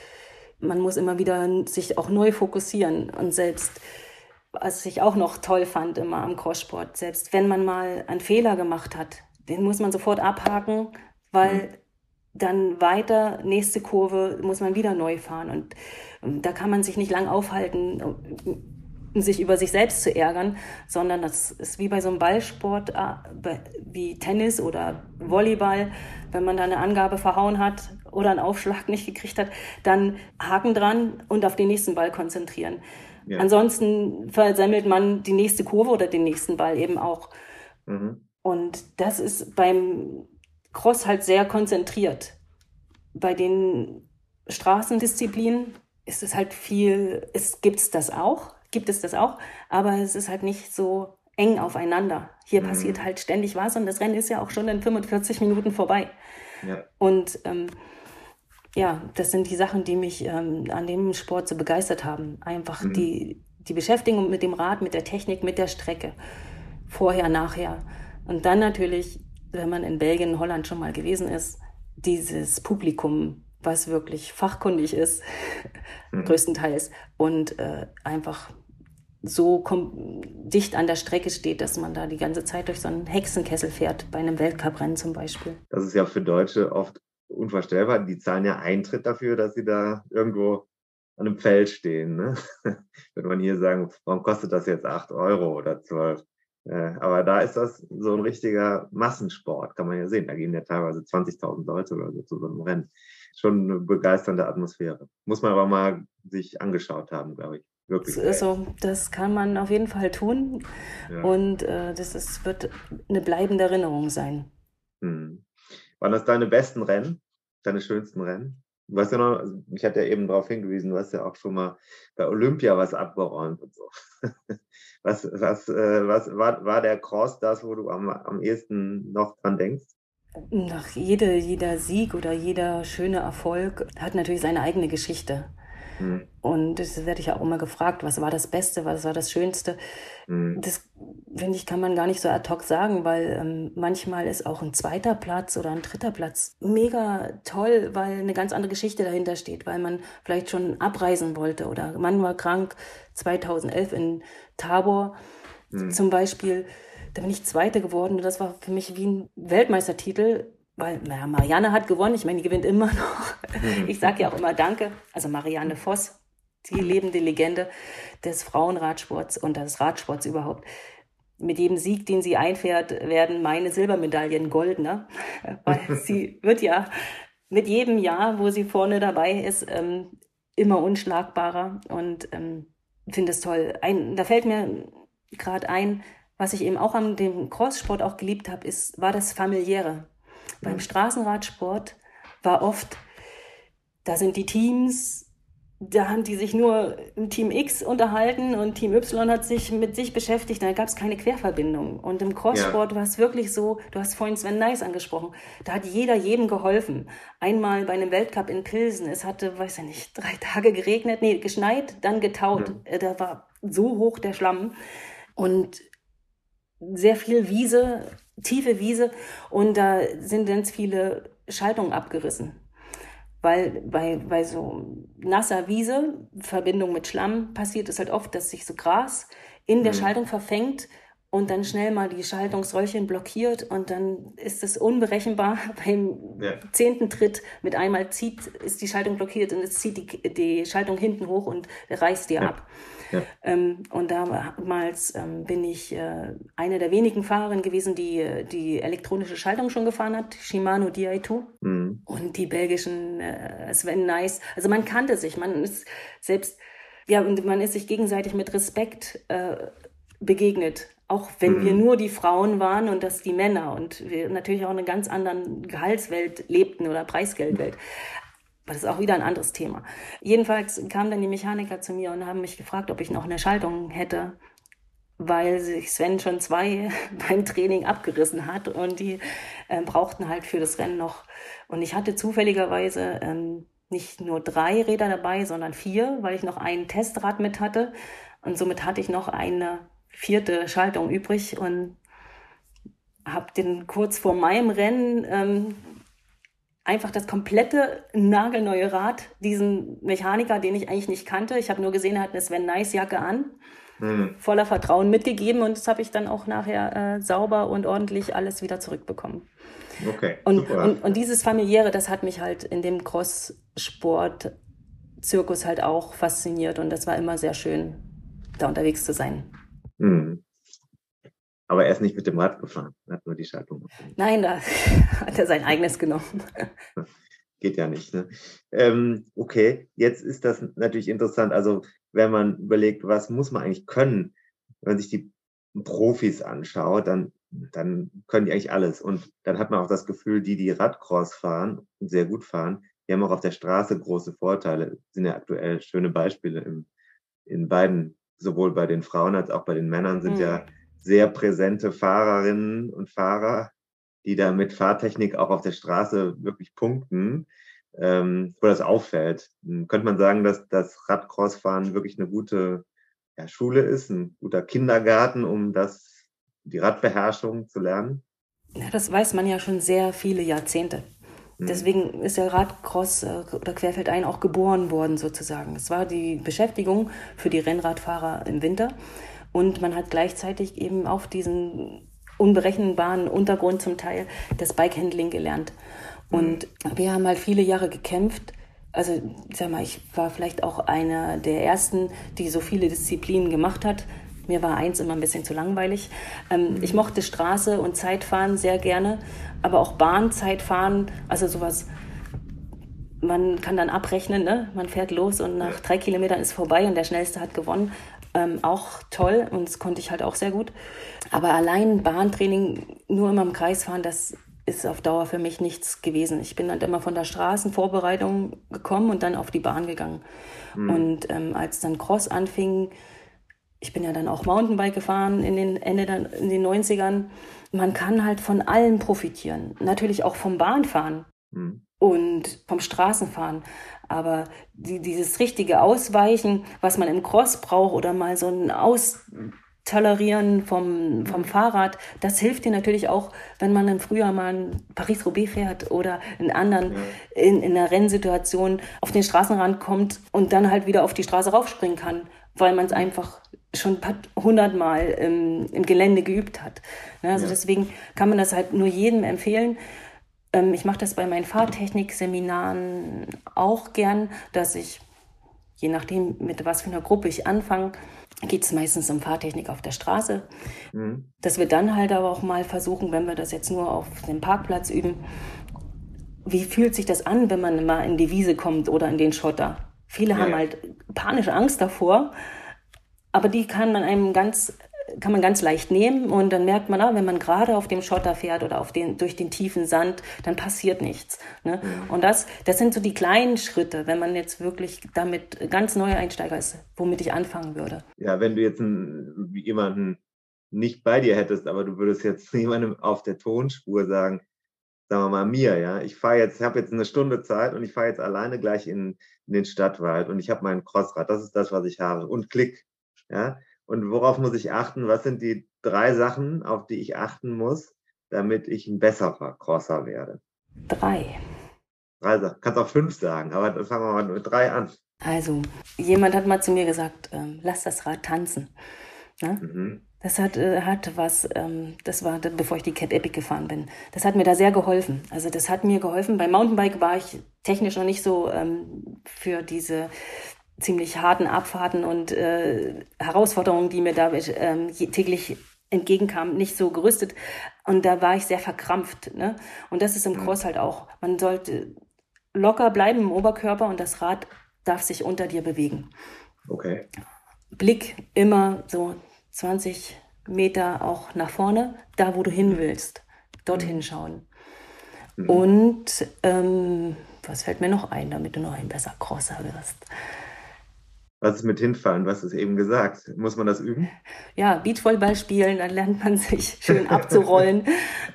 man muss immer wieder sich auch neu fokussieren. Und selbst, was ich auch noch toll fand immer am Crosssport, selbst wenn man mal einen Fehler gemacht hat, den muss man sofort abhaken, weil mhm. Dann weiter, nächste Kurve, muss man wieder neu fahren. Und, und da kann man sich nicht lang aufhalten sich über sich selbst zu ärgern, sondern das ist wie bei so einem Ballsport äh, wie Tennis oder Volleyball, wenn man da eine Angabe verhauen hat oder einen Aufschlag nicht gekriegt hat, dann Haken dran und auf den nächsten Ball konzentrieren. Ja. Ansonsten versammelt man die nächste Kurve oder den nächsten Ball eben auch. Mhm. Und das ist beim Cross halt sehr konzentriert. Bei den Straßendisziplinen ist es halt viel, es gibt das auch, gibt es das auch, aber es ist halt nicht so eng aufeinander. Hier mhm. passiert halt ständig was und das Rennen ist ja auch schon in 45 Minuten vorbei. Ja. Und ähm, ja, das sind die Sachen, die mich ähm, an dem Sport so begeistert haben. Einfach mhm. die, die Beschäftigung mit dem Rad, mit der Technik, mit der Strecke. Vorher, nachher. Und dann natürlich, wenn man in Belgien, Holland schon mal gewesen ist, dieses Publikum, was wirklich fachkundig ist, mhm. größtenteils, und äh, einfach so dicht an der Strecke steht, dass man da die ganze Zeit durch so einen Hexenkessel fährt, bei einem Weltcuprennen zum Beispiel. Das ist ja für Deutsche oft unvorstellbar. Die zahlen ja Eintritt dafür, dass sie da irgendwo an einem Feld stehen. Ne? Würde man hier sagen, warum kostet das jetzt 8 Euro oder 12? Aber da ist das so ein richtiger Massensport, kann man ja sehen. Da gehen ja teilweise 20.000 Leute oder so zu so einem Rennen. Schon eine begeisternde Atmosphäre. Muss man aber mal sich angeschaut haben, glaube ich. Wirklich. Also, das kann man auf jeden Fall tun. Ja. Und äh, das ist, wird eine bleibende Erinnerung sein. Hm. Waren das deine besten Rennen? Deine schönsten Rennen? Weißt ja noch, also ich hatte ja eben darauf hingewiesen, du hast ja auch schon mal bei Olympia was abgeräumt und so. Was, was, äh, was war, war der Cross das, wo du am, am ehesten noch dran denkst? Nach jede, jeder Sieg oder jeder schöne Erfolg hat natürlich seine eigene Geschichte. Mhm. Und das werde ich auch immer gefragt, was war das Beste, was war das Schönste. Mhm. Das, finde ich, kann man gar nicht so ad hoc sagen, weil ähm, manchmal ist auch ein zweiter Platz oder ein dritter Platz mega toll, weil eine ganz andere Geschichte dahinter steht, weil man vielleicht schon abreisen wollte oder man war krank 2011 in Tabor mhm. zum Beispiel. Da bin ich Zweite geworden und das war für mich wie ein Weltmeistertitel weil naja, Marianne hat gewonnen, ich meine, die gewinnt immer noch. Mhm. Ich sage ja auch immer Danke. Also Marianne Voss, die lebende Legende des Frauenradsports und des Radsports überhaupt. Mit jedem Sieg, den sie einfährt, werden meine Silbermedaillen goldner, weil sie wird ja mit jedem Jahr, wo sie vorne dabei ist, ähm, immer unschlagbarer und ähm, finde es toll. Ein, da fällt mir gerade ein, was ich eben auch an dem Crosssport auch geliebt habe, ist, war das familiäre. Beim Straßenradsport war oft, da sind die Teams, da haben die sich nur im Team X unterhalten und Team Y hat sich mit sich beschäftigt, da gab es keine Querverbindung. Und im Crosssport ja. war es wirklich so, du hast vorhin Sven Nice angesprochen, da hat jeder jedem geholfen. Einmal bei einem Weltcup in Pilsen, es hatte, weiß ich nicht, drei Tage geregnet, nee, geschneit, dann getaut. Äh, da war so hoch der Schlamm und sehr viel Wiese, tiefe Wiese und da sind ganz viele Schaltungen abgerissen. Weil bei, bei so nasser Wiese, Verbindung mit Schlamm, passiert es halt oft, dass sich so Gras in der mhm. Schaltung verfängt und dann schnell mal die Schaltungsröllchen blockiert und dann ist es unberechenbar. Beim ja. zehnten Tritt mit einmal zieht, ist die Schaltung blockiert und es zieht die, die Schaltung hinten hoch und reißt dir ja. ab. Ja. Ähm, und damals ähm, bin ich äh, eine der wenigen Fahrerinnen gewesen, die die elektronische Schaltung schon gefahren hat, Shimano Di2 mhm. und die belgischen äh, Sven Nice. Also man kannte sich, man ist selbst, ja, und man ist sich gegenseitig mit Respekt äh, begegnet. Auch wenn mhm. wir nur die Frauen waren und das die Männer und wir natürlich auch in einer ganz anderen Gehaltswelt lebten oder Preisgeldwelt. Das ist auch wieder ein anderes Thema. Jedenfalls kamen dann die Mechaniker zu mir und haben mich gefragt, ob ich noch eine Schaltung hätte, weil sich Sven schon zwei beim Training abgerissen hat und die äh, brauchten halt für das Rennen noch. Und ich hatte zufälligerweise ähm, nicht nur drei Räder dabei, sondern vier, weil ich noch ein Testrad mit hatte. Und somit hatte ich noch eine vierte Schaltung übrig und habe den kurz vor meinem Rennen ähm, einfach das komplette nagelneue Rad, diesen Mechaniker, den ich eigentlich nicht kannte. Ich habe nur gesehen, er hat eine Sven Nice Jacke an, mhm. voller Vertrauen mitgegeben und das habe ich dann auch nachher äh, sauber und ordentlich alles wieder zurückbekommen. Okay. Und, und, und, dieses familiäre, das hat mich halt in dem Cross-Sport-Zirkus halt auch fasziniert und das war immer sehr schön, da unterwegs zu sein. Mhm. Aber er ist nicht mit dem Rad gefahren, er hat nur die Schaltung. Gefahren. Nein, da hat er sein eigenes genommen. Geht ja nicht. Ne? Ähm, okay, jetzt ist das natürlich interessant. Also wenn man überlegt, was muss man eigentlich können, wenn man sich die Profis anschaut, dann, dann können die eigentlich alles. Und dann hat man auch das Gefühl, die, die Radcross fahren und sehr gut fahren, die haben auch auf der Straße große Vorteile. Das sind ja aktuell schöne Beispiele im, in beiden, sowohl bei den Frauen als auch bei den Männern sind mhm. ja sehr präsente Fahrerinnen und Fahrer, die da mit Fahrtechnik auch auf der Straße wirklich punkten, ähm, wo das auffällt. Hm, könnte man sagen, dass das Radcrossfahren wirklich eine gute ja, Schule ist, ein guter Kindergarten, um das, die Radbeherrschung zu lernen? Ja, das weiß man ja schon sehr viele Jahrzehnte. Hm. Deswegen ist der Radcross äh, oder Querfeldein auch geboren worden sozusagen. Es war die Beschäftigung für die Rennradfahrer im Winter. Und man hat gleichzeitig eben auf diesen unberechenbaren Untergrund zum Teil das Bikehandling gelernt. Und wir haben halt viele Jahre gekämpft. Also, sag mal, ich war vielleicht auch einer der ersten, die so viele Disziplinen gemacht hat. Mir war eins immer ein bisschen zu langweilig. Ähm, ich mochte Straße und Zeitfahren sehr gerne, aber auch Bahnzeitfahren, also sowas. Man kann dann abrechnen, ne? man fährt los und nach drei Kilometern ist vorbei und der Schnellste hat gewonnen ähm, auch toll und das konnte ich halt auch sehr gut. Aber allein Bahntraining, nur immer im Kreis fahren, das ist auf Dauer für mich nichts gewesen. Ich bin halt immer von der Straßenvorbereitung gekommen und dann auf die Bahn gegangen. Mhm. Und ähm, als dann Cross anfing, ich bin ja dann auch Mountainbike gefahren in den Ende der, in den 90ern. Man kann halt von allem profitieren. Natürlich auch vom Bahnfahren. mhm. und vom Straßenfahren. Aber die, dieses richtige Ausweichen, was man im Cross braucht oder mal so ein Austolerieren vom, vom Fahrrad, das hilft dir natürlich auch, wenn man im Frühjahr mal ein Paris-Roubaix fährt oder in anderen, ja. in, in einer Rennsituation auf den Straßenrand kommt und dann halt wieder auf die Straße raufspringen kann, weil man es einfach schon hundertmal im, im Gelände geübt hat. Ne, also ja. deswegen kann man das halt nur jedem empfehlen. Ähm, ich mache das bei meinen Fahrtechnik-Seminaren auch gern, dass ich, je nachdem, mit was für einer Gruppe ich anfange, geht es meistens um Fahrtechnik auf der Straße. Mhm. Dass wir dann halt aber auch mal versuchen, wenn wir das jetzt nur auf dem Parkplatz üben, wie fühlt sich das an, wenn man mal in die Wiese kommt oder in den Schotter? Viele ja. haben halt panische Angst davor, aber die kann man einem ganz kann man ganz leicht nehmen und dann merkt man, ah, wenn man gerade auf dem Schotter fährt oder auf den, durch den tiefen Sand, dann passiert nichts. Ne? Mhm. Und das, das sind so die kleinen Schritte, wenn man jetzt wirklich damit ganz neu Einsteiger ist, womit ich anfangen würde. Ja, wenn du jetzt einen, jemanden nicht bei dir hättest, aber du würdest jetzt jemandem auf der Tonspur sagen, sagen wir mal mir, ja, ich fahre jetzt, habe jetzt eine Stunde Zeit und ich fahre jetzt alleine gleich in, in den Stadtwald und ich habe mein Crossrad, das ist das, was ich habe und klick, ja, und worauf muss ich achten? Was sind die drei Sachen, auf die ich achten muss, damit ich ein besserer Crosser werde? Drei. Drei Sachen. Kannst auch fünf sagen, aber fangen wir mal mit drei an. Also, jemand hat mal zu mir gesagt, ähm, lass das Rad tanzen. Ne? Mhm. Das hat, äh, hat was, ähm, das war bevor ich die Cat Epic gefahren bin. Das hat mir da sehr geholfen. Also das hat mir geholfen. Beim Mountainbike war ich technisch noch nicht so ähm, für diese ziemlich harten Abfahrten und äh, Herausforderungen, die mir da ähm, täglich entgegenkamen, nicht so gerüstet. Und da war ich sehr verkrampft. Ne? Und das ist im. Cross halt auch. Man sollte locker bleiben im Oberkörper und das Rad darf sich unter dir bewegen. Okay. Blick immer so 20 Meter auch nach vorne, da wo du hin mhm. willst. Dorthin mhm. schauen. Mhm. Und ähm, was fällt mir noch ein, damit du noch ein besser Crosser wirst? Was ist mit hinfallen? Was ist eben gesagt? Muss man das üben? Ja, Beachvolleyball spielen, dann lernt man sich schön abzurollen.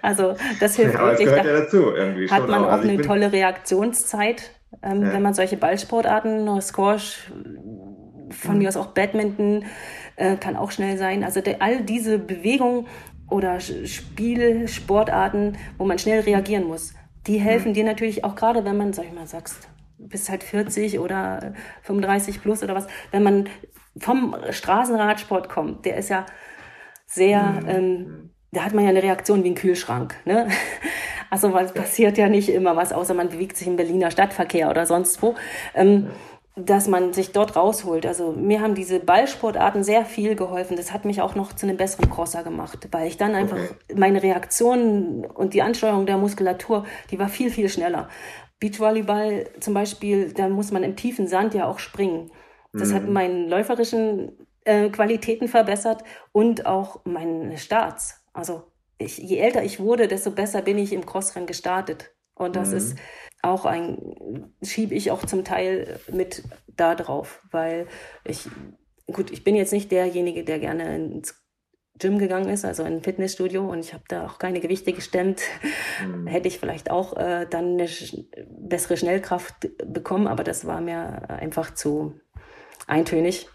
Also das hilft ja, wirklich. Das gehört ja dazu irgendwie. Hat man auch, also eine tolle Reaktionszeit, ähm, ja. wenn man solche Ballsportarten, Squash, von mhm. mir aus auch Badminton, äh, kann auch schnell sein. Also der, all diese Bewegungen oder Spielsportarten, wo man schnell reagieren muss, die helfen mhm. dir natürlich auch gerade, wenn man, sag ich mal, sagst, bis halt 40 oder 35 plus oder was, wenn man vom Straßenradsport kommt, der ist ja sehr, mhm. ähm, da hat man ja eine Reaktion wie ein Kühlschrank. Ne? Also es passiert ja nicht immer was, außer man bewegt sich im Berliner Stadtverkehr oder sonst wo. Ähm, dass man sich dort rausholt. Also mir haben diese Ballsportarten sehr viel geholfen. Das hat mich auch noch zu einem besseren Crosser gemacht, weil ich dann einfach okay. meine Reaktionen und die Ansteuerung der Muskulatur, die war viel, viel schneller. Beachvolleyball zum Beispiel, da muss man im tiefen Sand ja auch springen. Das mhm. hat meinen läuferischen äh, Qualitäten verbessert und auch meine Starts. Also ich, je älter ich wurde, desto besser bin ich im Crossrennen gestartet. Und das mhm. ist auch ein, schiebe ich auch zum Teil mit da drauf, weil ich, gut, ich bin jetzt nicht derjenige, der gerne ins Gym gegangen ist, also ein Fitnessstudio und ich habe da auch keine Gewichte gestemmt, mhm. hätte ich vielleicht auch äh, dann eine sch bessere Schnellkraft bekommen, aber das war mir einfach zu eintönig.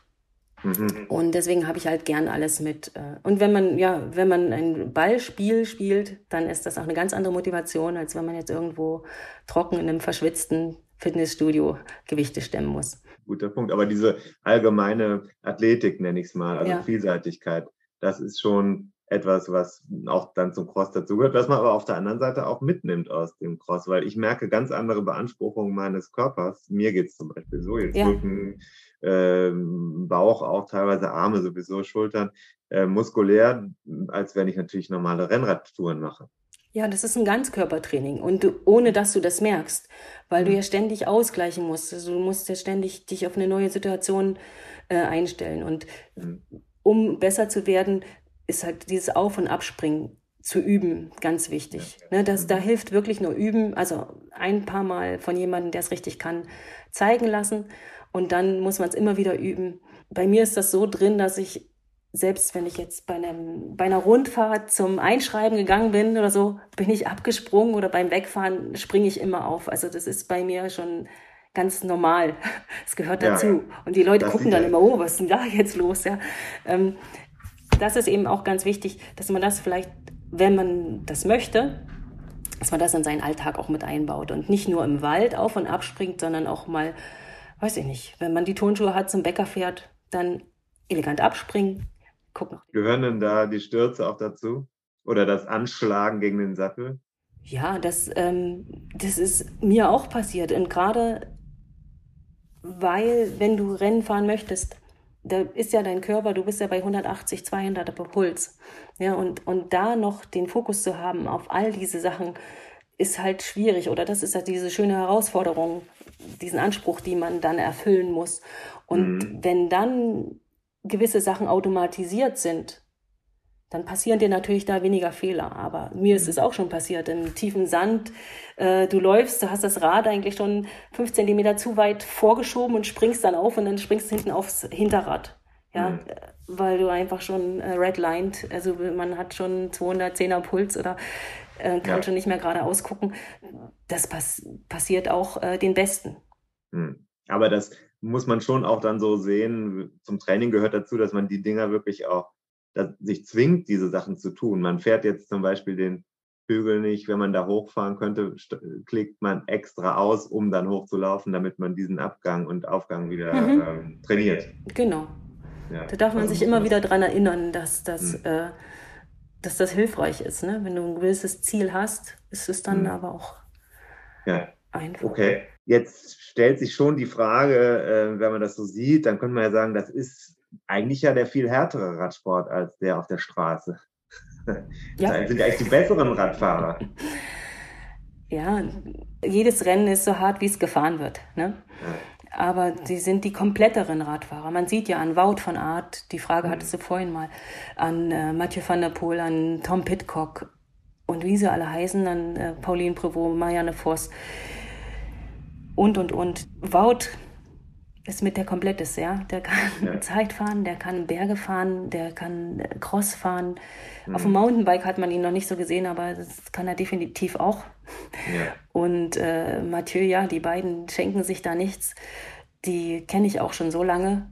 Mhm. Und deswegen habe ich halt gern alles mit. Äh, und wenn man, ja, wenn man ein Ballspiel spielt, dann ist das auch eine ganz andere Motivation, als wenn man jetzt irgendwo trocken in einem verschwitzten Fitnessstudio Gewichte stemmen muss. Guter Punkt. Aber diese allgemeine Athletik, nenne ich es mal, also ja. Vielseitigkeit, das ist schon etwas, was auch dann zum Cross dazugehört, was man aber auf der anderen Seite auch mitnimmt aus dem Cross, weil ich merke ganz andere Beanspruchungen meines Körpers. Mir geht es zum Beispiel so, jetzt ja. Rücken, äh, Bauch, auch teilweise Arme sowieso, Schultern, äh, muskulär, als wenn ich natürlich normale Rennradtouren mache. Ja, das ist ein Ganzkörpertraining und du, ohne dass du das merkst, weil mhm. du ja ständig ausgleichen musst. Also du musst ja ständig dich auf eine neue Situation äh, einstellen und mhm um besser zu werden, ist halt dieses Auf- und Abspringen zu üben ganz wichtig. Ja. Ne, das, da mhm. hilft wirklich nur üben, also ein paar Mal von jemandem, der es richtig kann, zeigen lassen und dann muss man es immer wieder üben. Bei mir ist das so drin, dass ich selbst wenn ich jetzt bei, einem, bei einer Rundfahrt zum Einschreiben gegangen bin oder so, bin ich abgesprungen oder beim Wegfahren springe ich immer auf. Also das ist bei mir schon ganz normal. Es gehört dazu. Ja, und die Leute gucken dann immer, oh, was ist denn da jetzt los? Ja, ähm, das ist eben auch ganz wichtig, dass man das vielleicht, wenn man das möchte, dass man das in seinen Alltag auch mit einbaut und nicht nur im Wald auf und abspringt, sondern auch mal, weiß ich nicht, wenn man die Turnschuhe hat, zum Bäcker fährt, dann elegant abspringen. Guck noch. Gehören denn da die Stürze auch dazu? Oder das Anschlagen gegen den Sattel? Ja, das, ähm, das ist mir auch passiert. Und gerade weil, wenn du Rennen fahren möchtest, da ist ja dein Körper, du bist ja bei 180, 200 Puls. Ja, und, und da noch den Fokus zu haben auf all diese Sachen, ist halt schwierig. Oder das ist ja diese schöne Herausforderung, diesen Anspruch, die man dann erfüllen muss. Und mhm. wenn dann gewisse Sachen automatisiert sind, dann passieren dir natürlich da weniger Fehler. Aber mir ist es auch schon passiert, im tiefen Sand, äh, du läufst, du hast das Rad eigentlich schon fünf Zentimeter zu weit vorgeschoben und springst dann auf und dann springst du hinten aufs Hinterrad. Ja, mhm. weil du einfach schon äh, redlined, also man hat schon 210er Puls oder äh, kann ja. schon nicht mehr gerade ausgucken. Das pass passiert auch äh, den Besten. Mhm. Aber das muss man schon auch dann so sehen. Zum Training gehört dazu, dass man die Dinger wirklich auch sich zwingt, diese Sachen zu tun. Man fährt jetzt zum Beispiel den Hügel nicht, wenn man da hochfahren könnte, klickt man extra aus, um dann hochzulaufen, damit man diesen Abgang und Aufgang wieder mhm. ähm, trainiert. Genau. Ja, da darf man also sich immer wieder daran erinnern, dass das, mhm. äh, dass das hilfreich ist. Ne? Wenn du ein gewisses Ziel hast, ist es dann mhm. aber auch ja. einfach. Okay, jetzt stellt sich schon die Frage, äh, wenn man das so sieht, dann könnte man ja sagen, das ist eigentlich ja der viel härtere Radsport als der auf der Straße. Ja. Das sind ja eigentlich die besseren Radfahrer. Ja, jedes Rennen ist so hart, wie es gefahren wird. Ne? Ja. Aber sie sind die kompletteren Radfahrer. Man sieht ja an Wout von Art, die Frage mhm. hattest du vorhin mal, an äh, Mathieu van der Poel, an Tom Pitcock und wie sie alle heißen, an äh, Pauline Prevot, Marianne Voss und, und, und. Wout ist mit der kompletteste, ja. Der kann ja. Zeit fahren, der kann Berge fahren, der kann äh, Cross fahren. Mhm. Auf dem Mountainbike hat man ihn noch nicht so gesehen, aber das kann er definitiv auch. Ja. Und äh, Mathieu, ja, die beiden schenken sich da nichts. Die kenne ich auch schon so lange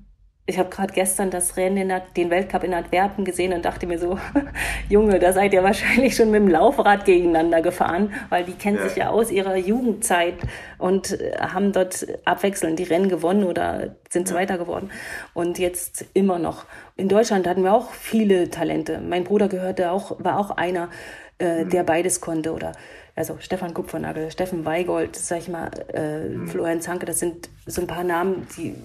ich habe gerade gestern das Rennen, in den Weltcup in Antwerpen gesehen und dachte mir so, Junge, da seid ihr wahrscheinlich schon mit dem Laufrad gegeneinander gefahren, weil die kennen ja. sich ja aus ihrer Jugendzeit und äh, haben dort abwechselnd die Rennen gewonnen oder sind ja. Zweiter geworden. Und jetzt immer noch. In Deutschland hatten wir auch viele Talente. Mein Bruder gehörte auch, war auch einer, äh, mhm. der beides konnte. Oder also Stefan Kupfernagel, Steffen Weigold, sag ich mal, äh, mhm. Florian Zanke, das sind so ein paar Namen, die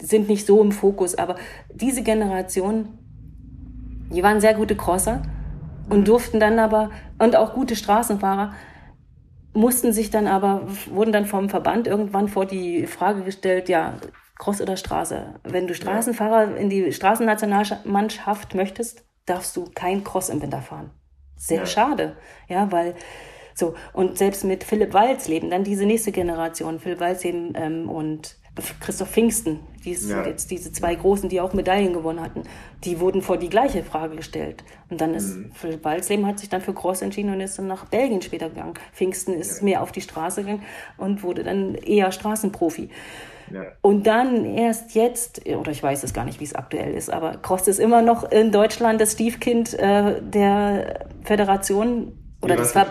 sind nicht so im Fokus, aber diese Generation, die waren sehr gute Crosser und durften dann aber, und auch gute Straßenfahrer, mussten sich dann aber, wurden dann vom Verband irgendwann vor die Frage gestellt, ja, Cross oder Straße. Wenn du Straßenfahrer in die Straßennationalmannschaft möchtest, darfst du kein Cross im Winter fahren. Sehr ja. schade, ja, weil so und selbst mit Philipp Walzleben, dann diese nächste Generation, Philipp Walzleben ähm, und Christoph Pfingsten, die ja. jetzt diese zwei Großen, die auch Medaillen gewonnen hatten, die wurden vor die gleiche Frage gestellt. Und dann ist mhm. Philipp Walsleben hat sich dann für Cross entschieden und ist dann nach Belgien später gegangen. Pfingsten ist ja. mehr auf die Straße gegangen und wurde dann eher Straßenprofi. Ja. Und dann erst jetzt, oder ich weiß es gar nicht, wie es aktuell ist, aber Cross ist immer noch in Deutschland das Stiefkind äh, der Föderation oder des, Ver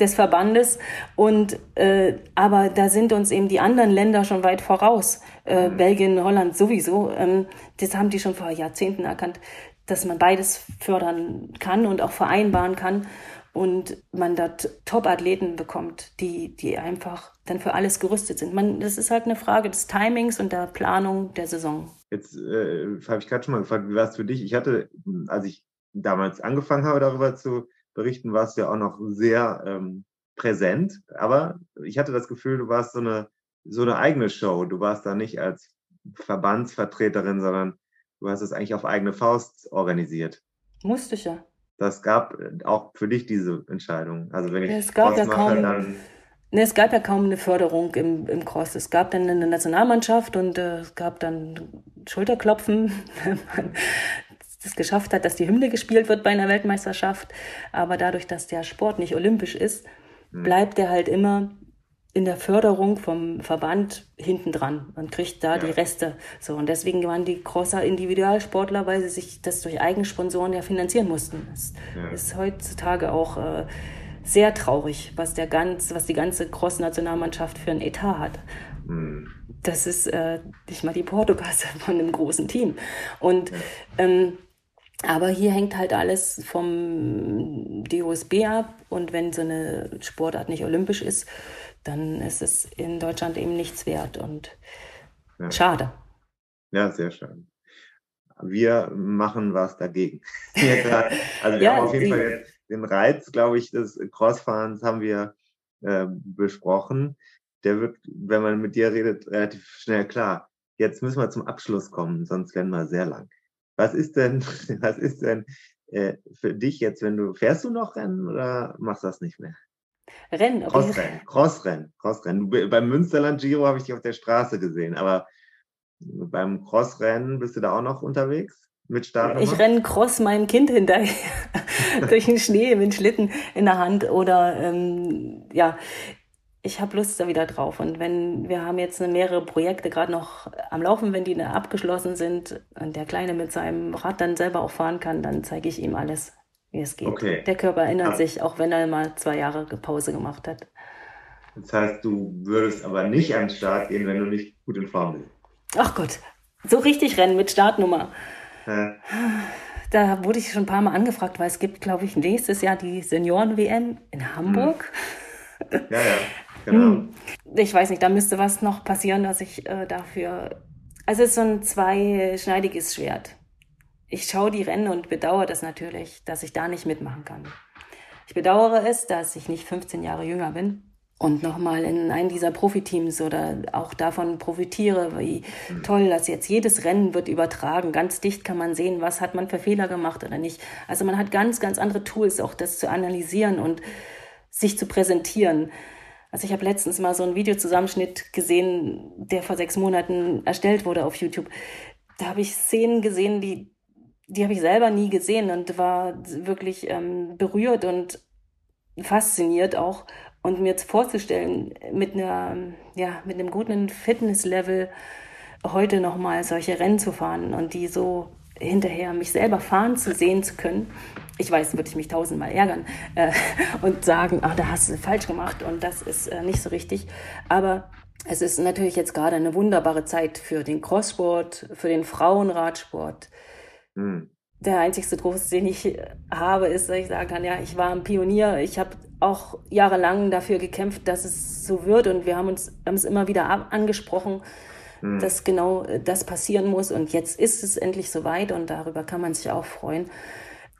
des, Verbandes. Und äh, aber da sind uns eben die anderen Länder schon weit voraus. Äh, mhm. Belgien, Holland sowieso. Ähm, das haben die schon vor Jahrzehnten erkannt, dass man beides fördern kann und auch vereinbaren kann. Und man dort Top-Athleten bekommt, die, die einfach dann für alles gerüstet sind. Man, das ist halt eine Frage des Timings und der Planung der Saison. Jetzt äh, habe ich gerade schon mal gefragt, wie war es für dich? Ich hatte, als ich damals angefangen habe, darüber zu berichten, warst du ja auch noch sehr ähm, präsent. Aber ich hatte das Gefühl, du warst so eine, so eine eigene Show. Du warst da nicht als Verbandsvertreterin, sondern du hast es eigentlich auf eigene Faust organisiert. Musste ich ja. Das gab äh, auch für dich diese Entscheidung. Also wenn ich es gab ja kaum, dann Ne, es gab ja kaum eine Förderung im, im Cross. Es gab dann eine Nationalmannschaft und äh, es gab dann Schulterklopfen, wenn man es geschafft hat, dass die Hymne gespielt wird bei einer Weltmeisterschaft. Aber dadurch, dass der Sport nicht olympisch ist, hm. bleibt er halt immer in der Förderung vom Verband hinten dran und kriegt da ja. die Reste. So, und deswegen waren die Crosser Individualsportler, weil sie sich das durch Eigensponsoren ja finanzieren mussten. Das ja. ist heutzutage auch äh, sehr traurig, was der ganz, was die ganze Cross-Nationalmannschaft für ein Etat hat. Mhm. Das ist äh, nicht mal die Portokasse von einem großen Team. Und ja. ähm, aber hier hängt halt alles vom DOSB ab und wenn so eine Sportart nicht olympisch ist, dann ist es in Deutschland eben nichts wert und ja. schade. Ja, sehr schön. Wir machen was dagegen. also wir ja, haben auf jeden Fall den Reiz, glaube ich, des Crossfahrens haben wir äh, besprochen. Der wird, wenn man mit dir redet, relativ schnell klar. Jetzt müssen wir zum Abschluss kommen, sonst werden wir sehr lang. Was ist denn, was ist denn äh, für dich jetzt, wenn du, fährst du noch Rennen oder machst du das nicht mehr? Rennen. Crossrennen, Crossrennen, Crossrennen. Beim Münsterland Giro habe ich dich auf der Straße gesehen, aber beim Crossrennen bist du da auch noch unterwegs? Mit Startnummer? Ich renne Cross meinem Kind hinterher durch den Schnee mit Schlitten in der Hand oder ähm, ja, ich habe Lust da wieder drauf. Und wenn wir haben jetzt mehrere Projekte gerade noch am Laufen, wenn die abgeschlossen sind und der Kleine mit seinem Rad dann selber auch fahren kann, dann zeige ich ihm alles wie es geht. Okay. Der Körper erinnert ah. sich, auch wenn er mal zwei Jahre Pause gemacht hat. Das heißt, du würdest aber nicht an den Start gehen, wenn du nicht gut in Form bist. Ach Gott, so richtig rennen mit Startnummer. Ja. Da wurde ich schon ein paar Mal angefragt, weil es gibt, glaube ich, nächstes Jahr die Senioren-WM in Hamburg. Hm. Ja, ja, genau. Hm. Ich weiß nicht, da müsste was noch passieren, dass ich äh, dafür. Also es ist so ein zweischneidiges Schwert ich schaue die Rennen und bedauere das natürlich, dass ich da nicht mitmachen kann. Ich bedauere es, dass ich nicht 15 Jahre jünger bin und nochmal in einem dieser Profiteams oder auch davon profitiere, wie toll, dass jetzt jedes Rennen wird übertragen. Ganz dicht kann man sehen, was hat man für Fehler gemacht oder nicht. Also man hat ganz, ganz andere Tools, auch das zu analysieren und sich zu präsentieren. Also ich habe letztens mal so einen Videozusammenschnitt gesehen, der vor sechs Monaten erstellt wurde auf YouTube. Da habe ich Szenen gesehen, die die habe ich selber nie gesehen und war wirklich ähm, berührt und fasziniert auch. Und mir jetzt vorzustellen, mit einer, ja, mit einem guten Fitnesslevel heute nochmal solche Rennen zu fahren und die so hinterher mich selber fahren zu sehen zu können. Ich weiß, würde ich mich tausendmal ärgern äh, und sagen, ach, da hast du falsch gemacht und das ist äh, nicht so richtig. Aber es ist natürlich jetzt gerade eine wunderbare Zeit für den Crosssport, für den Frauenradsport, hm. Der einzigste Trost, den ich habe, ist, dass ich sagen kann, ja, ich war ein Pionier. Ich habe auch jahrelang dafür gekämpft, dass es so wird und wir haben uns haben es immer wieder angesprochen, hm. dass genau äh, das passieren muss und jetzt ist es endlich soweit und darüber kann man sich auch freuen.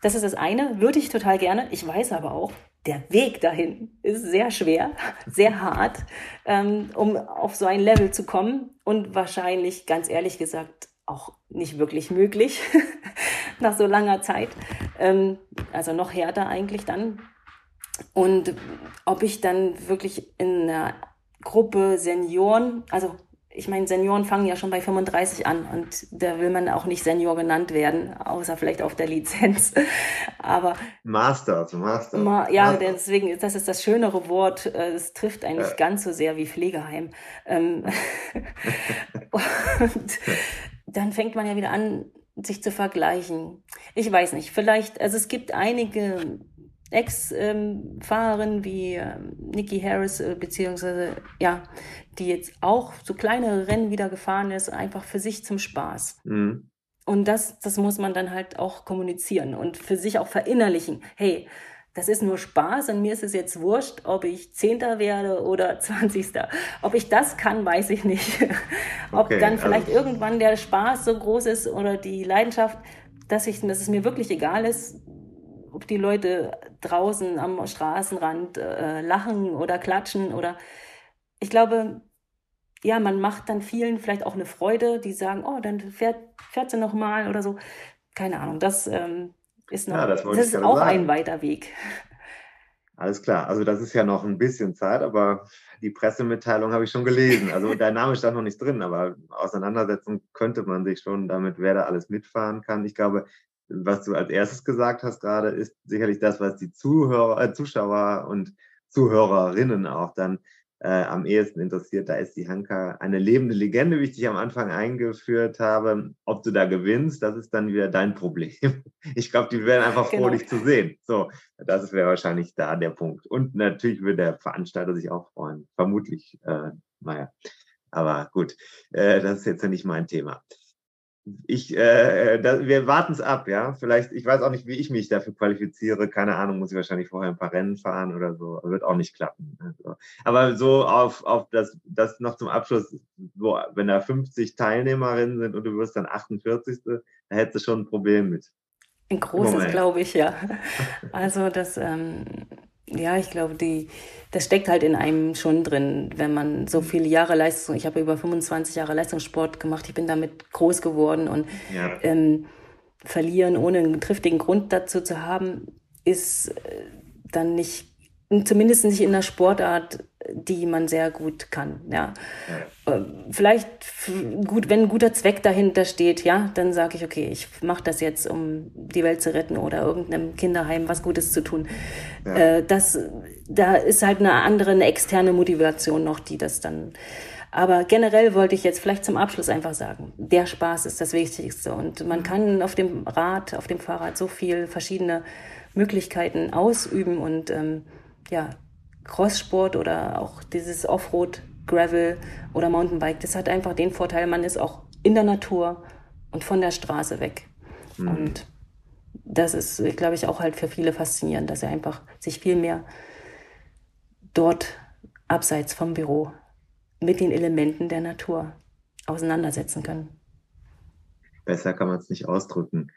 Das ist das eine, würde ich total gerne. Ich weiß aber auch, der Weg dahin ist sehr schwer, sehr hart, ähm, um auf so ein Level zu kommen und wahrscheinlich, ganz ehrlich gesagt, auch nicht wirklich möglich nach so langer Zeit. Ähm, also noch härter eigentlich dann. Und ob ich dann wirklich in einer Gruppe Senioren, also ich meine, Senioren fangen ja schon bei 35 an und da will man auch nicht Senior genannt werden, außer vielleicht auf der Lizenz. Aber Master, also Master. Ma, ja, Master. deswegen, das ist das schönere Wort. Äh, es trifft eigentlich ja. ganz so sehr wie Pflegeheim. Ähm, und dann fängt man ja wieder an, sich zu vergleichen. Ich weiß nicht, vielleicht, also es gibt einige Ex-Fahrerinnen wie ähm, Nikki Harris, äh, beziehungsweise, ja, die jetzt auch so kleinere Rennen wieder gefahren ist, einfach für sich zum Spaß. Mhm. Und das, das muss man dann halt auch kommunizieren und für sich auch verinnerlichen. Hey, das ist nur Spaß und mir ist es jetzt wurscht, ob ich Zehnter werde oder Zwanzigster. Ob ich das kann, weiß ich nicht. ob okay, dann vielleicht also irgendwann der Spaß so groß ist oder die Leidenschaft, dass, ich, dass es mir wirklich egal ist, ob die Leute draußen am Straßenrand äh, lachen oder klatschen oder ich glaube, ja, man macht dann vielen vielleicht auch eine Freude, die sagen, oh, dann fährt, fährt sie noch mal oder so. Keine Ahnung, das ähm, ist, noch, ja, das, das ist auch sagen. ein weiter Weg. Alles klar, also das ist ja noch ein bisschen Zeit, aber die Pressemitteilung habe ich schon gelesen. Also dein Name stand noch nicht drin, aber auseinandersetzen könnte man sich schon damit, wer da alles mitfahren kann. Ich glaube, was du als erstes gesagt hast gerade, ist sicherlich das, was die Zuhörer, äh, Zuschauer und Zuhörerinnen auch dann äh, am ehesten interessiert. Da ist die Hanka eine lebende Legende, wie ich dich am Anfang eingeführt habe. Ob du da gewinnst, das ist dann wieder dein Problem. Ich glaube, die werden einfach froh, genau. dich zu sehen. So, das wäre wahrscheinlich da der Punkt. Und natürlich würde der Veranstalter sich auch freuen. Vermutlich, äh, naja. Aber gut, äh, das ist jetzt ja nicht mein Thema ich, äh, da, wir warten es ab, ja. Vielleicht, ich weiß auch nicht, wie ich mich dafür qualifiziere. Keine Ahnung, muss ich wahrscheinlich vorher ein paar Rennen fahren oder so. Wird auch nicht klappen. Also, aber so auf, auf das, das noch zum Abschluss, so, wenn da 50 Teilnehmerinnen sind und du wirst dann 48. Da hättest du schon ein Problem mit. Ein großes, glaube ich, ja. Also das, ähm, ja, ich glaube, die, das steckt halt in einem schon drin, wenn man so viele Jahre Leistung, ich habe über 25 Jahre Leistungssport gemacht, ich bin damit groß geworden und ja. ähm, verlieren ohne einen triftigen Grund dazu zu haben, ist äh, dann nicht, zumindest nicht in der Sportart die man sehr gut kann. Ja. ja. Vielleicht gut, wenn ein guter Zweck dahinter steht, ja, dann sage ich, okay, ich mache das jetzt, um die Welt zu retten oder irgendeinem Kinderheim was Gutes zu tun. Ja. Äh, das, da ist halt eine andere, eine externe Motivation noch, die das dann. Aber generell wollte ich jetzt vielleicht zum Abschluss einfach sagen, der Spaß ist das Wichtigste und man kann auf dem Rad, auf dem Fahrrad so viel verschiedene Möglichkeiten ausüben und ähm, ja, Crosssport oder auch dieses Offroad, Gravel oder Mountainbike, das hat einfach den Vorteil, man ist auch in der Natur und von der Straße weg. Mhm. Und das ist, glaube ich, auch halt für viele faszinierend, dass sie einfach sich viel mehr dort abseits vom Büro mit den Elementen der Natur auseinandersetzen können. Besser kann man es nicht ausdrücken.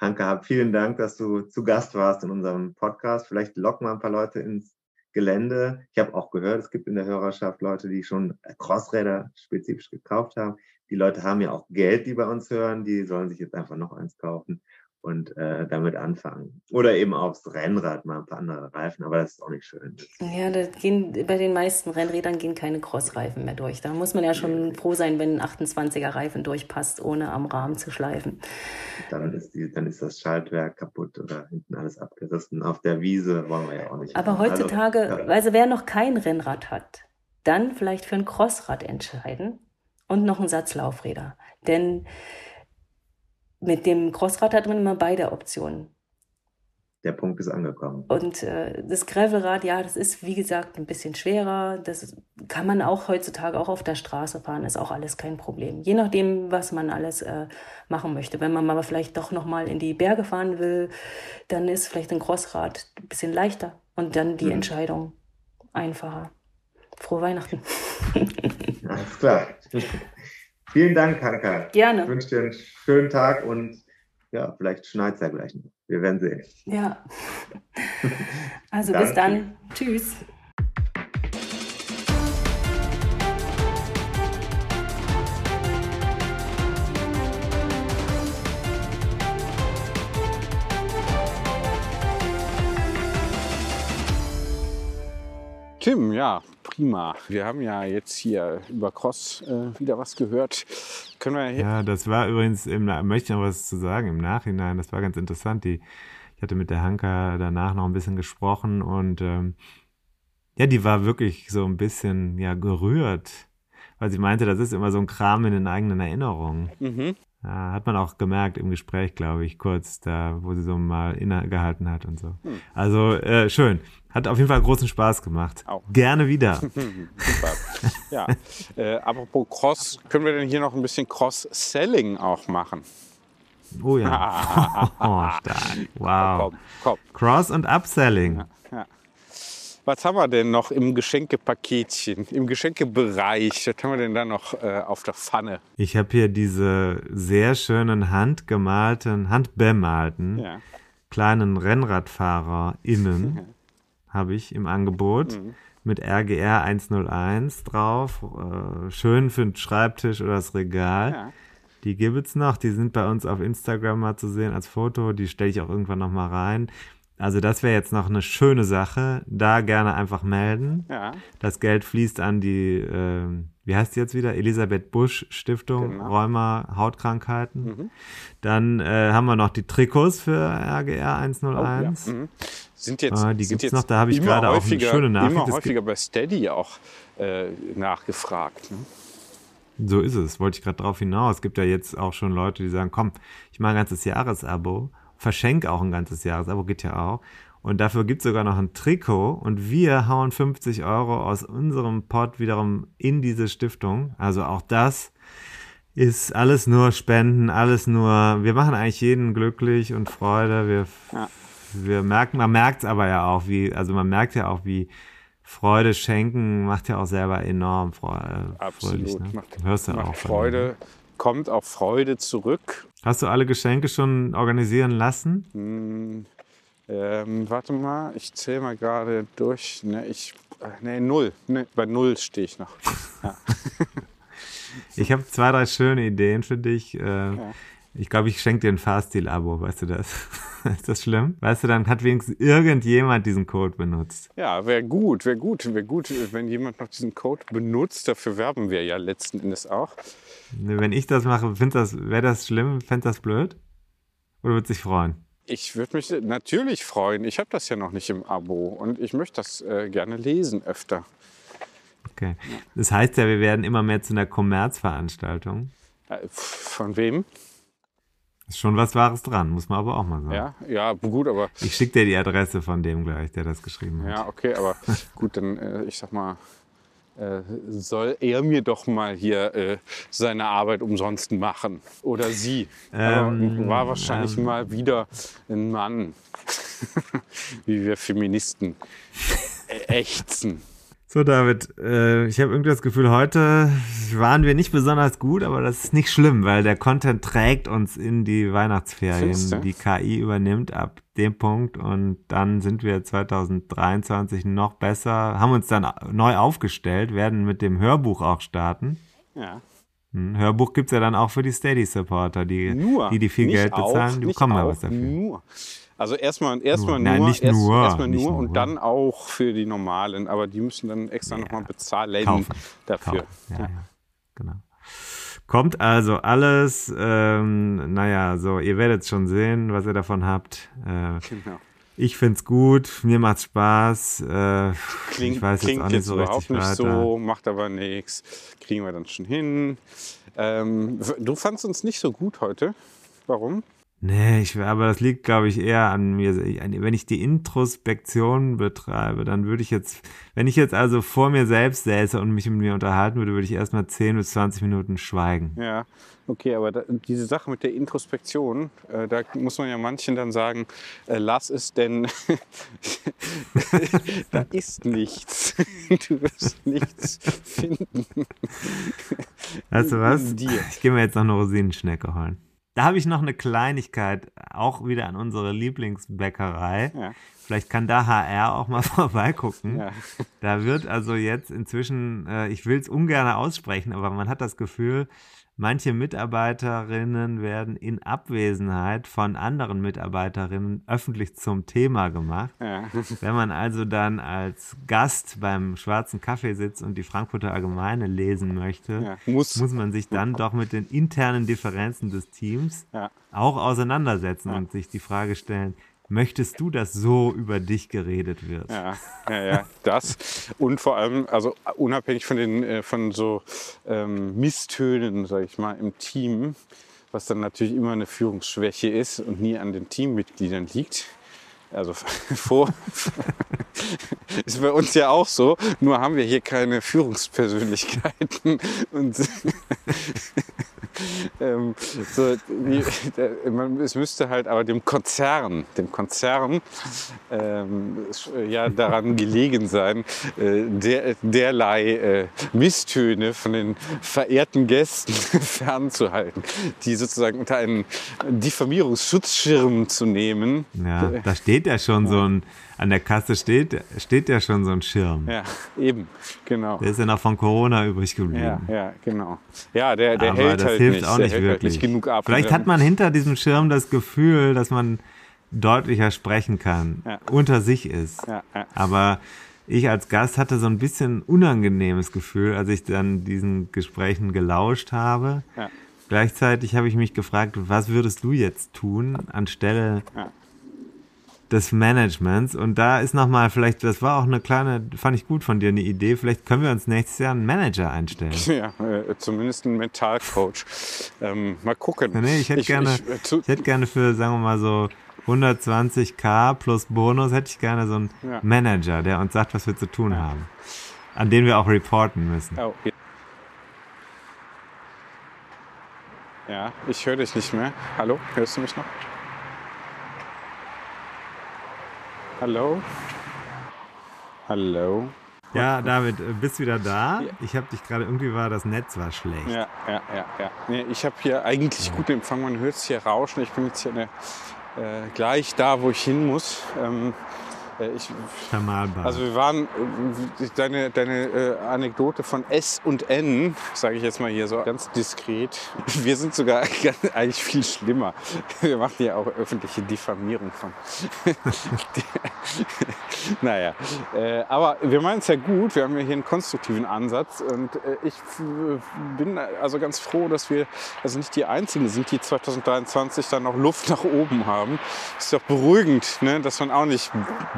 Hanke, vielen Dank, dass du zu Gast warst in unserem Podcast. Vielleicht locken wir ein paar Leute ins Gelände. Ich habe auch gehört, es gibt in der Hörerschaft Leute, die schon Crossräder spezifisch gekauft haben. Die Leute haben ja auch Geld, die bei uns hören. Die sollen sich jetzt einfach noch eins kaufen und äh, damit anfangen. Oder eben aufs Rennrad mal ein paar andere Reifen, aber das ist auch nicht schön. Ja, gehen, bei den meisten Rennrädern gehen keine Crossreifen mehr durch. Da muss man ja schon froh sein, wenn ein 28er Reifen durchpasst, ohne am Rahmen zu schleifen. Dann ist, die, dann ist das Schaltwerk kaputt oder hinten alles abgerissen. Auf der Wiese wollen wir ja auch nicht. Aber machen. heutzutage, also, also wer noch kein Rennrad hat, dann vielleicht für ein Crossrad entscheiden und noch einen Satz Laufräder. Denn mit dem Crossrad hat man immer beide Optionen. Der Punkt ist angekommen. Und äh, das Gravelrad, ja, das ist wie gesagt ein bisschen schwerer. Das kann man auch heutzutage auch auf der Straße fahren, ist auch alles kein Problem. Je nachdem, was man alles äh, machen möchte. Wenn man aber vielleicht doch noch mal in die Berge fahren will, dann ist vielleicht ein Crossrad ein bisschen leichter und dann die mhm. Entscheidung einfacher. Frohe Weihnachten. Alles klar. Vielen Dank, Hanka. Gerne. Ich wünsche dir einen schönen Tag und ja, vielleicht schneit es ja gleich noch. Wir werden sehen. Ja. Also bis dann. Tschüss. Tim, ja, prima. Wir haben ja jetzt hier über Cross äh, wieder was gehört. Können wir ja, das war übrigens, im, möchte ich noch was zu sagen im Nachhinein, das war ganz interessant. Die, ich hatte mit der Hanka danach noch ein bisschen gesprochen und ähm, ja, die war wirklich so ein bisschen ja gerührt, weil sie meinte, das ist immer so ein Kram in den eigenen Erinnerungen. Mhm. Ja, hat man auch gemerkt im Gespräch, glaube ich, kurz, da, wo sie so mal innegehalten hat und so. Hm. Also äh, schön. Hat auf jeden Fall großen Spaß gemacht. Auch. Gerne wieder. Super. Ja. äh, apropos Cross, können wir denn hier noch ein bisschen Cross-Selling auch machen? Oh ja. oh, stark. Wow. Komm, komm. Cross- und Upselling. Ja. Was haben wir denn noch im Geschenkepaketchen, im Geschenkebereich? Was haben wir denn da noch äh, auf der Pfanne? Ich habe hier diese sehr schönen handgemalten, handbemalten ja. kleinen RennradfahrerInnen habe ich im Angebot. Mhm. Mit RGR 101 drauf. Äh, schön für den Schreibtisch oder das Regal. Ja. Die gibt es noch. Die sind bei uns auf Instagram mal zu sehen als Foto. Die stelle ich auch irgendwann noch mal rein. Also das wäre jetzt noch eine schöne Sache. Da gerne einfach melden. Ja. Das Geld fließt an die, äh, wie heißt die jetzt wieder? Elisabeth Busch Stiftung Genau. Rheuma Hautkrankheiten. Mhm. Dann äh, haben wir noch die Trikots für RGR 101. Oh, ja. mhm. Sind jetzt, Ah, die gibt's jetzt noch, da habe ich gerade auch eine schöne Nachricht. Immer Es gibt- häufiger bei Steady auch äh, nachgefragt. Ne? So ist es, wollte ich gerade drauf hinaus. Es gibt ja jetzt auch schon Leute, die sagen, komm, ich mache ein ganzes Jahresabo, verschenke auch ein ganzes Jahresabo, geht ja auch. Und dafür gibt es sogar noch ein Trikot und wir hauen 50 Euro aus unserem Pot wiederum in diese Stiftung. Also auch das ist alles nur Spenden, alles nur, wir machen eigentlich jeden glücklich und Freude. Wir, Ja. wir merken, man merkt es aber ja auch, wie, also man merkt ja auch, wie Freude schenken macht ja auch selber enorm Freude. Absolut. Fröhlich, ne? Macht, Hörst du macht auch. Freude, kommt auch Freude zurück. Hast du alle Geschenke schon organisieren lassen? Hm, ähm, warte mal, ich zähle mal gerade durch. Ne, ich, nee, null. Ne, bei null stehe ich noch. Ja. Ich habe zwei, drei schöne Ideen für dich. Äh, Ich glaube, ich schenke dir ein Fahrstil-Abo, weißt du das? ist das schlimm? Weißt du, dann hat wenigstens irgendjemand diesen Code benutzt. Ja, wäre gut, wäre gut, wäre gut, wenn jemand noch diesen Code benutzt. Dafür werben wir ja letzten Endes auch. Wenn ich das mache, das, wäre das schlimm? Fänd das blöd? Oder würde sich freuen? Ich würde mich natürlich freuen. Ich habe das ja noch nicht im Abo und ich möchte das äh, gerne lesen öfter. Okay. Das heißt ja, wir werden immer mehr zu einer Kommerzveranstaltung. Äh, Von wem? Ist schon was Wahres dran, muss man aber auch mal sagen. Ja, ja, gut, aber Ich schicke dir die Adresse von dem gleich, der das geschrieben hat. ja, okay, aber gut, dann äh, ich sag mal, soll er mir doch mal hier äh, seine Arbeit umsonst machen oder sie. Ähm, war wahrscheinlich ähm. mal wieder ein Mann, wie wir Feministen äh, ächzen. So, David, äh, ich habe irgendwie das Gefühl, heute waren wir nicht besonders gut, aber das ist nicht schlimm, weil der Content trägt uns in die Weihnachtsferien. Findest du? Die KI übernimmt ab dem Punkt und dann sind wir 2023 noch besser, haben uns dann neu aufgestellt, werden mit dem Hörbuch auch starten. Ja. Hm, Hörbuch gibt's ja dann auch für die Steady-Supporter, die, die, die viel Geld bezahlen, die bekommen ja was dafür. Nur. Also erstmal erstmal Nur. Nein, nicht erst, nur, erstmal nur nur. und dann auch für die normalen, aber die müssen dann extra Ja. nochmal bezahlen Kaufen. dafür. Kaufen. Ja, ja. Genau. Kommt also alles, ähm, naja, so, ihr werdet schon sehen, was ihr davon habt. Äh, Genau. ich find's gut, mir macht's Spaß. Äh, Klingt, ich weiß jetzt klingt auch nicht jetzt so überhaupt nicht weiter. so, macht aber nichts. Kriegen wir dann schon hin. Ähm, du fandst uns nicht so gut heute. Warum? Nee, ich, aber das liegt, glaube ich, eher an mir. Wenn ich die Introspektion betreibe, dann würde ich jetzt, wenn ich jetzt also vor mir selbst säße und mich mit mir unterhalten würde, würde ich erstmal 10 bis 20 Minuten schweigen. Ja, okay, aber da, diese Sache mit der Introspektion, äh, da muss man ja manchen dann sagen, äh, lass es, denn da ist nichts. Du wirst nichts finden. Weißt du was? Ich gehe mir jetzt noch eine Rosinenschnecke holen. Da habe ich noch eine Kleinigkeit, auch wieder an unsere Lieblingsbäckerei. Ja. Vielleicht kann da HR auch mal vorbeigucken. Ja. Da wird also jetzt inzwischen, äh, ich will es ungern aussprechen, aber man hat das Gefühl, manche Mitarbeiterinnen werden in Abwesenheit von anderen Mitarbeiterinnen öffentlich zum Thema gemacht. Ja. Wenn man also dann als Gast beim schwarzen Kaffee sitzt und die Frankfurter Allgemeine lesen möchte, Ja, muss. muss man sich dann doch mit den internen Differenzen des Teams Ja. auch auseinandersetzen und sich die Frage stellen, möchtest du, dass so über dich geredet wird? Ja, ja, ja, das. Und vor allem, also unabhängig von den äh, von so ähm, Misstönen, sage ich mal, im Team, was dann natürlich immer eine Führungsschwäche ist und nie an den Teammitgliedern liegt. Also vor ist bei uns ja auch so, nur haben wir hier keine Führungspersönlichkeiten und ähm, so, wie, der, man, es müsste halt aber dem Konzern, dem Konzern ähm, äh, ja daran gelegen sein, äh, der, derlei äh, Misstöne von den verehrten Gästen fernzuhalten, die sozusagen unter einen Diffamierungsschutzschirm zu nehmen. Ja, da steht ja schon so ein, an der Kasse steht, steht ja schon so ein Schirm. Ja, eben, genau. Der ist ja noch von Corona übrig geblieben. Ja, ja, genau. Ja, der, der Aber hält das halt hilft nicht, auch nicht hält wirklich. halt nicht genug ab. Vielleicht hat man hinter diesem Schirm das Gefühl, dass man deutlicher sprechen kann, ja. unter sich ist. Ja, ja. Aber ich als Gast hatte so ein bisschen unangenehmes Gefühl, als ich dann diesen Gesprächen gelauscht habe. Gleichzeitig habe ich mich gefragt, was würdest du jetzt tun anstelle. Des Managements? Und da ist nochmal vielleicht, das war auch eine kleine, fand ich gut von dir, eine Idee, vielleicht können wir uns nächstes Jahr einen Manager einstellen. Ja, äh, zumindest einen Mentalcoach. Ähm, mal gucken. Nee, ich hätte ich, gerne, ich, äh, ich hätte gerne für, sagen wir mal so, 120k plus Bonus hätte ich gerne so einen ja. Manager, der uns sagt, was wir zu tun ja. haben. An den wir auch reporten müssen. Oh, ja. ja, ich höre dich nicht mehr. Hallo, hörst du mich noch? Hallo? Hallo? Ja, David, äh, bist wieder da? Ich habe dich gerade, irgendwie war das Netz war schlecht. Ja, ja, ja, ja. Nee, ich habe hier eigentlich guten Empfang, man hört es hier rauschen. Ich bin jetzt hier in der äh, gleich da, wo ich hin muss. Ähm, äh, ich, also wir waren, äh, deine, deine äh, Anekdote von S und N, sage ich jetzt mal hier so ganz diskret. Wir sind sogar eigentlich viel schlimmer. Wir machen ja auch öffentliche Diffamierung von. naja, aber wir meinen es ja gut. Wir haben ja hier einen konstruktiven Ansatz und ich bin also ganz froh, dass wir also nicht die Einzigen sind, die 2023 dann noch Luft nach oben haben. Ist doch beruhigend, ne? dass man auch nicht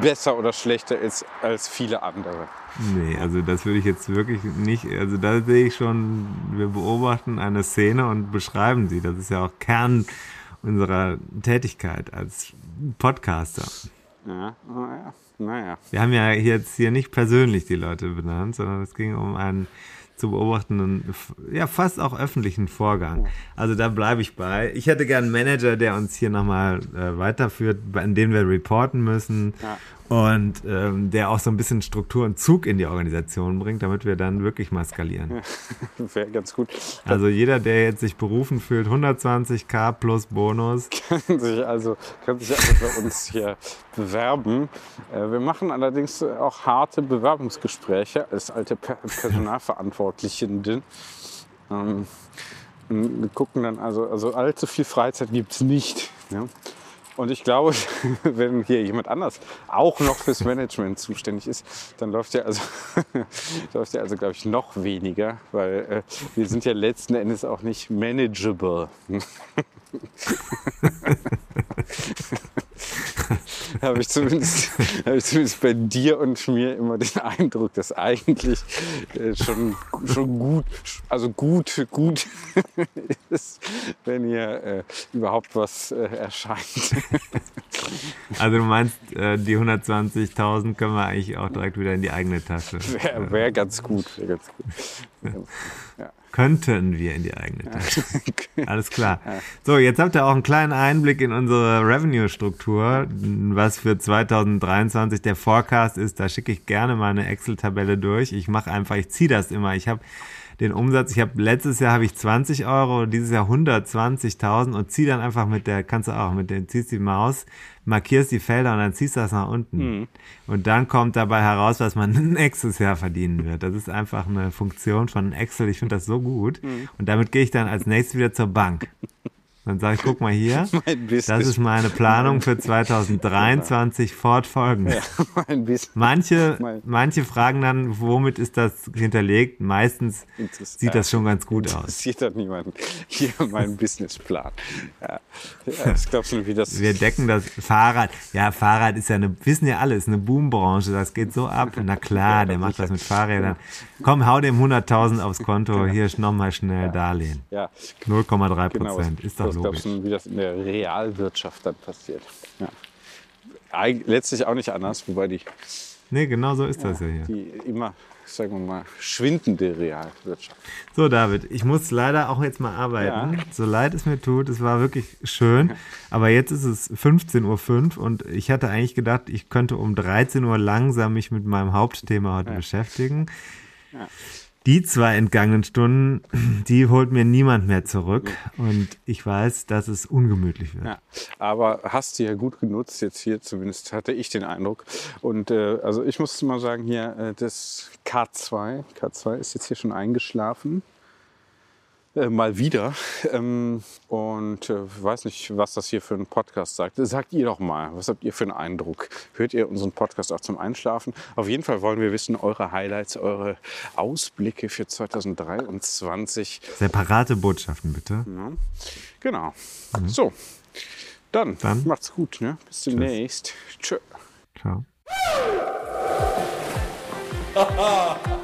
besser oder schlechter ist als viele andere. Nee, also das würde ich jetzt wirklich nicht, also da sehe ich schon, wir beobachten eine Szene und beschreiben sie. Das ist ja auch Kern unserer Tätigkeit als Podcaster. Ja, naja. naja. Wir haben ja jetzt hier nicht persönlich die Leute benannt, sondern es ging um einen zu beobachtenden, ja, fast auch öffentlichen Vorgang. Also da bleibe ich bei. Ich hätte gern einen Manager, der uns hier nochmal äh, weiterführt, an dem wir reporten müssen ja und ähm, der auch so ein bisschen Struktur und Zug in die Organisation bringt, damit wir dann wirklich mal skalieren. Wäre ganz gut. Also jeder, der jetzt sich berufen fühlt, 120k plus Bonus. Kann sich also, kann sich also bei uns hier bewerben. Äh, wir machen allerdings auch harte Bewerbungsgespräche als alte Personalverantwortlichen. Ähm, wir gucken dann also, also allzu viel Freizeit gibt es nicht. Ja? Und ich glaube, wenn hier jemand anders auch noch fürs Management zuständig ist, dann läuft ja also, läuft ja also, glaube ich, noch weniger, weil äh, wir sind ja letzten Endes auch nicht manageable. habe ich, zumindest, hab ich zumindest bei dir und mir immer den Eindruck, dass eigentlich äh, schon, schon gut, also gut, gut ist, wenn hier äh, überhaupt was äh, erscheint. Also du meinst, äh, die 120.000 können wir eigentlich auch direkt wieder in die eigene Tasche. Wäre wär ganz gut. Wär ganz gut. Ja könnten wir in die eigene Tasche. Alles klar. So, jetzt habt ihr auch einen kleinen Einblick in unsere Revenue-Struktur, was für 2023 der Forecast ist. Da schicke ich gerne mal eine Excel-Tabelle durch. Ich mache einfach, ich ziehe das immer. Ich habe den Umsatz, ich habe letztes Jahr habe ich 20 Euro, dieses Jahr 120.000 und zieh dann einfach mit der, kannst du auch, mit der, ziehst die Maus, markierst die Felder und dann ziehst du das nach unten. Mhm. Und dann kommt dabei heraus, was man nächstes Jahr verdienen wird. Das ist einfach eine Funktion von Excel. Ich finde das so gut. Mhm. Und damit gehe ich dann als nächstes wieder zur Bank. Dann sage ich, guck mal hier, das ist meine Planung für 2023 fortfolgend. Ja, manche, manche fragen dann, womit ist das hinterlegt? Meistens sieht das schon ganz gut aus. Interessiert doch niemand. Hier mein Businessplan. Ja. ja, was glaubst du, wie das Wir decken das Fahrrad. Ja, Fahrrad ist ja eine, wissen ja alle, ist eine Boombranche. Das geht so ab. Na klar, ja, der macht das mit Fahrrädern. Komm, hau dem 100.000 aufs Konto. Genau. Hier nochmal schnell Darlehen. Ja. 0,3 Prozent. Genau. Ist doch was glaubst du, wie das in der Realwirtschaft dann passiert? Ja. Letztlich auch nicht anders, wobei die. Nee, genau so ist ja, das ja hier. Die immer, sagen wir mal, schwindende Realwirtschaft. So, David, ich muss leider auch jetzt mal arbeiten. Ja. So leid es mir tut, es war wirklich schön. Aber jetzt ist es 15.05 Uhr und ich hatte eigentlich gedacht, ich könnte um 13 Uhr langsam mich mit meinem Hauptthema heute beschäftigen. Ja die zwei entgangenen Stunden, die holt mir niemand mehr zurück. Und ich weiß, dass es ungemütlich wird. Ja, aber hast du ja gut genutzt, jetzt hier zumindest hatte ich den Eindruck. Und äh, also ich muss mal sagen, hier äh, das K2, K2 ist jetzt hier schon eingeschlafen. Äh, mal wieder. Ähm, und äh, weiß nicht, was das hier für ein Podcast sagt. Sagt ihr doch mal, was habt ihr für einen Eindruck? Hört ihr unseren Podcast auch zum Einschlafen? Auf jeden Fall wollen wir wissen, eure Highlights, eure Ausblicke für 2023. Separate Botschaften bitte. Ja, genau. Mhm. So, dann, dann, macht's gut. Ne? Bis demnächst. Tschö. Ciao.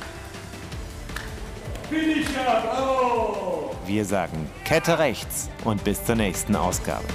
Wir sagen Kette rechts und bis zur nächsten Ausgabe.